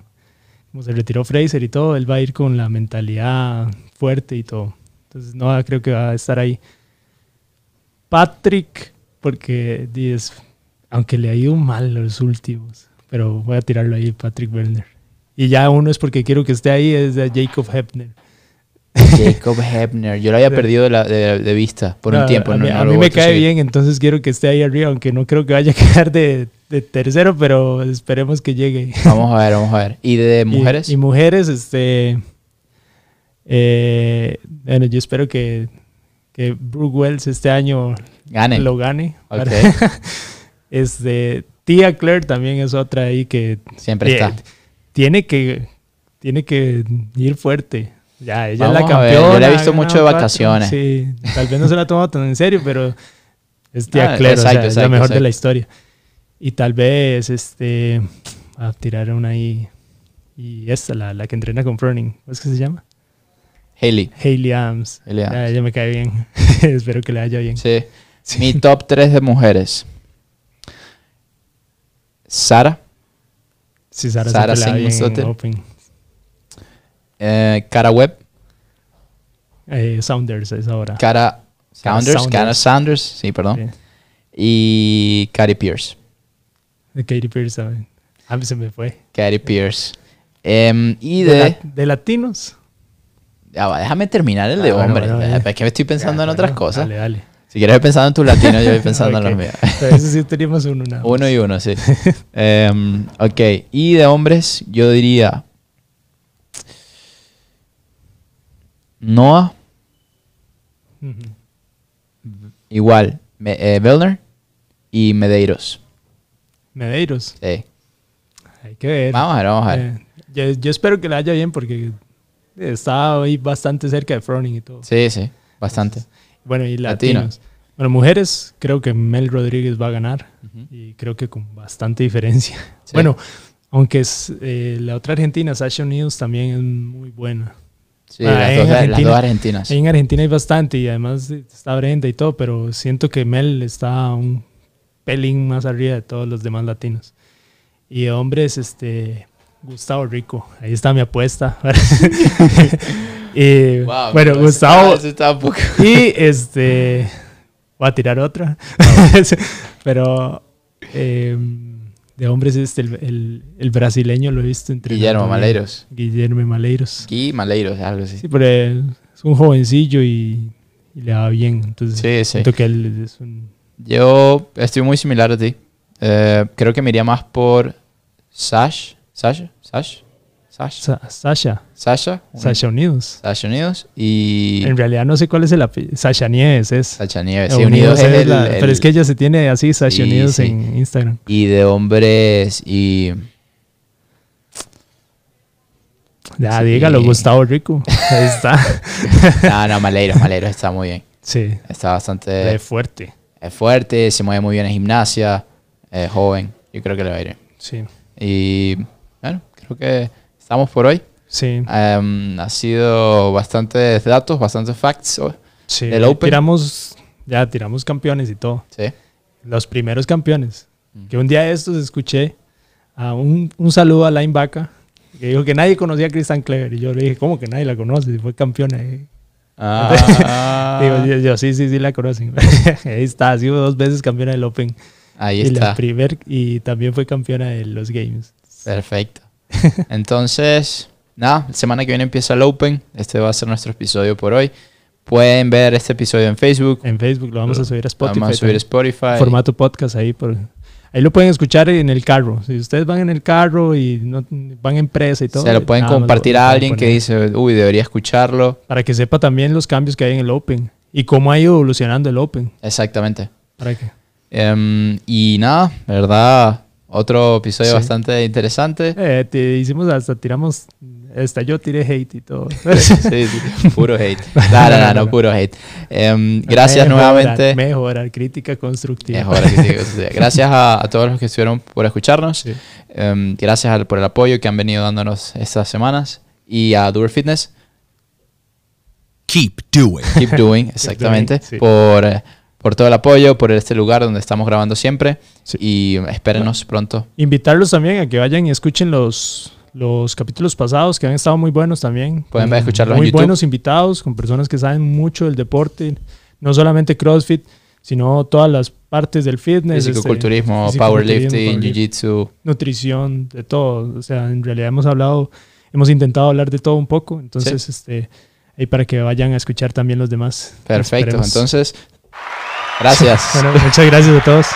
Como se retiró Fraser y todo, él va a ir con la mentalidad fuerte y todo. Entonces Noah creo que va a estar ahí. Patrick, porque es- aunque le ha ido mal los últimos, pero voy a tirarlo ahí, Patrick Werner. Y ya uno es porque quiero que esté ahí, es de Jacob Hepner. Jacob Hebner. Yo lo había <laughs> perdido de, la- de- de vista por un tiempo. A mí, no a lo mí he me cae seguir. bien, entonces quiero que esté ahí arriba, aunque no creo que vaya a <laughs> quedar de, de tercero, pero esperemos que llegue. Vamos a ver, vamos a ver. ¿Y de <laughs> mujeres? Y, mujeres, este. eh, bueno, yo espero que, que Brooke Wells este año Gane. lo gane. Ok. este, Tia Claire también es otra ahí que Siempre eh, está. Tiene que tiene que ir fuerte. Ya, ella Vamos es la campeona. yo la he visto mucho de cuatro. vacaciones. Sí, tal vez no se la ha tomado tan en serio, pero es tía Ah, Claire, o sea, exacto, es la exacto, mejor de exacto. la historia. Y tal vez, este, a tirar una ahí. Y esta, la, la que entrena con Froning, ¿cómo es que se llama? Hailey. Hayley Adams. Hailey Ya, Adams. ella me cae bien. <laughs> Espero que le vaya bien. Sí. Sí. Mi top 3 de mujeres. Sara, Sí, Sara, Sara va bien en. Open. eh, Cara Webb, Eh, Sounders es ahora. Cara Saunders, Saunders. Cara Sanders, sí, perdón. Y Cari Pierce. De Katy Perry, ¿saben? A mí se me fue. Cari Pierce. Em, y De, de... la- de latinos. Ya va, déjame terminar el de Ah, bueno, hombres. bueno, es que me estoy pensando en Ya, otras bueno, cosas. Dale, dale. Si quieres pensando en tus latinos, yo voy pensando en <laughs> los míos. Ese sí teníamos uno nada más. Uno y uno, sí. Em, ok, y de hombres, yo diría Noah, igual, Me- eh, y Medeiros. Medeiros. Sí. Hay que ver. Vamos a ver, vamos a ver. Eh, yo, yo espero que le vaya bien porque está ahí bastante cerca de Froning y todo. Sí, sí, bastante. Bueno, y Latino. latinos. Bueno, mujeres, creo que Mel Rodríguez va a ganar. Y creo que con bastante diferencia. <laughs> Sí. Bueno, aunque es, eh, la otra argentina, Sasha News, también es muy buena. Sí, Ah, las, dos, las Argentina- dos argentinas. En Argentina hay bastante y además está Brenda y todo, pero siento que Mel está un pelín más arriba de todos los demás latinos. Y hombres, este, Gustavo Rico, ahí está mi apuesta. <laughs> <laughs> y, Wow, bueno, eso Gustavo está- y este, voy a tirar otra, <laughs> pero eh, de hombres este, el, el, el brasileño lo he visto entre Guillermo Maleiros. Guillermo Maleiros. Guy Maleiros, algo así. Sí, pero es un jovencillo y, y le va bien. Entonces, Sí, sí. siento que él es un. Yo estoy muy similar a ti. Eh, creo que me iría más por Sash. ¿Sasha? ¿Sash? ¿Sash? Sa- Sasha. ¿Sasha? Un- Sasha Unidos. Sasha Unidos y En realidad no sé cuál es el apellido. Sasha Nieves es. Sasha Nieves. Eh, Sí, Unidos es es el, la- el- Pero es que ella se tiene así, Sasha Sí, Unidos sí. en Instagram. Y de hombres y... Ya, Sí. dígalo, Gustavo Rico. Ahí está. <laughs> No, no, Maleiros, Maleiros está muy bien. sí, Está bastante... de fuerte. Es fuerte, se mueve muy bien en gimnasia, es joven. Yo creo que le va a ir bien. Sí, Y bueno, creo que estamos por hoy. sí. Em, ha sido bastantes datos, bastantes facts. hoy. sí. del Open. Tiramos, ya tiramos campeones y todo. Sí. Los primeros campeones. Mm. Que un día de estos escuché a un, un saludo a Line Vaca que dijo que nadie conocía a Kristen Clever. Y yo le dije, ¿cómo que nadie la conoce? Si fue campeona. eh". Ah, <laughs> Digo, yo, yo, sí, sí, sí la conocen. <laughs> Ahí está, ha sido dos veces campeona del Open. ahí y, la está. primer, y también fue campeona de los Games. Perfecto. <laughs> Entonces, nada, la semana que viene empieza el Open. Este va a ser nuestro episodio por hoy. Pueden ver este episodio en Facebook. En Facebook lo vamos a subir a Spotify. Vamos a subir a. Spotify. Formato podcast ahí. Por, ahí lo pueden escuchar en el carro. Si ustedes van en el carro y no, van en presa y todo. Se lo pueden compartir lo a alguien que dice, uy, debería escucharlo. Para que sepa también los cambios que hay en el Open. Y cómo ha ido evolucionando el Open. Exactamente. Para que, Em, y nada, verdad, otro episodio Sí. bastante interesante. eh, te hicimos hasta tiramos. Hasta yo tiré hate y todo. <laughs> Sí, sí, puro hate. <laughs> No, no, no, no, puro hate. Em, gracias Mejorar, nuevamente. Mejorar, crítica constructiva. Mejor, que sí, que sí. Gracias a, a todos los que estuvieron por escucharnos. Sí. Em, gracias al- por el apoyo que han venido dándonos estas semanas. Y a Doer Fitness, Keep doing. Keep Doing, <laughs> exactamente, sí. por, eh, por todo el apoyo, por este lugar donde estamos grabando siempre. Sí. Y espérenos pronto. Invitarlos también a que vayan y escuchen los, los capítulos pasados que han estado muy buenos también. Pueden Con escucharlos en Muy YouTube. buenos invitados, con personas que saben mucho del deporte, no solamente CrossFit, sino todas las partes del fitness. este, Fisicoculturismo, fisicoculturismo, powerlifting, jiu-jitsu. nutrición, de todo. O sea, en realidad hemos hablado, hemos intentado hablar de todo un poco. Entonces, este, ahí para que vayan a escuchar también los demás. Perfecto. Entonces, gracias. Bueno, muchas gracias a todos.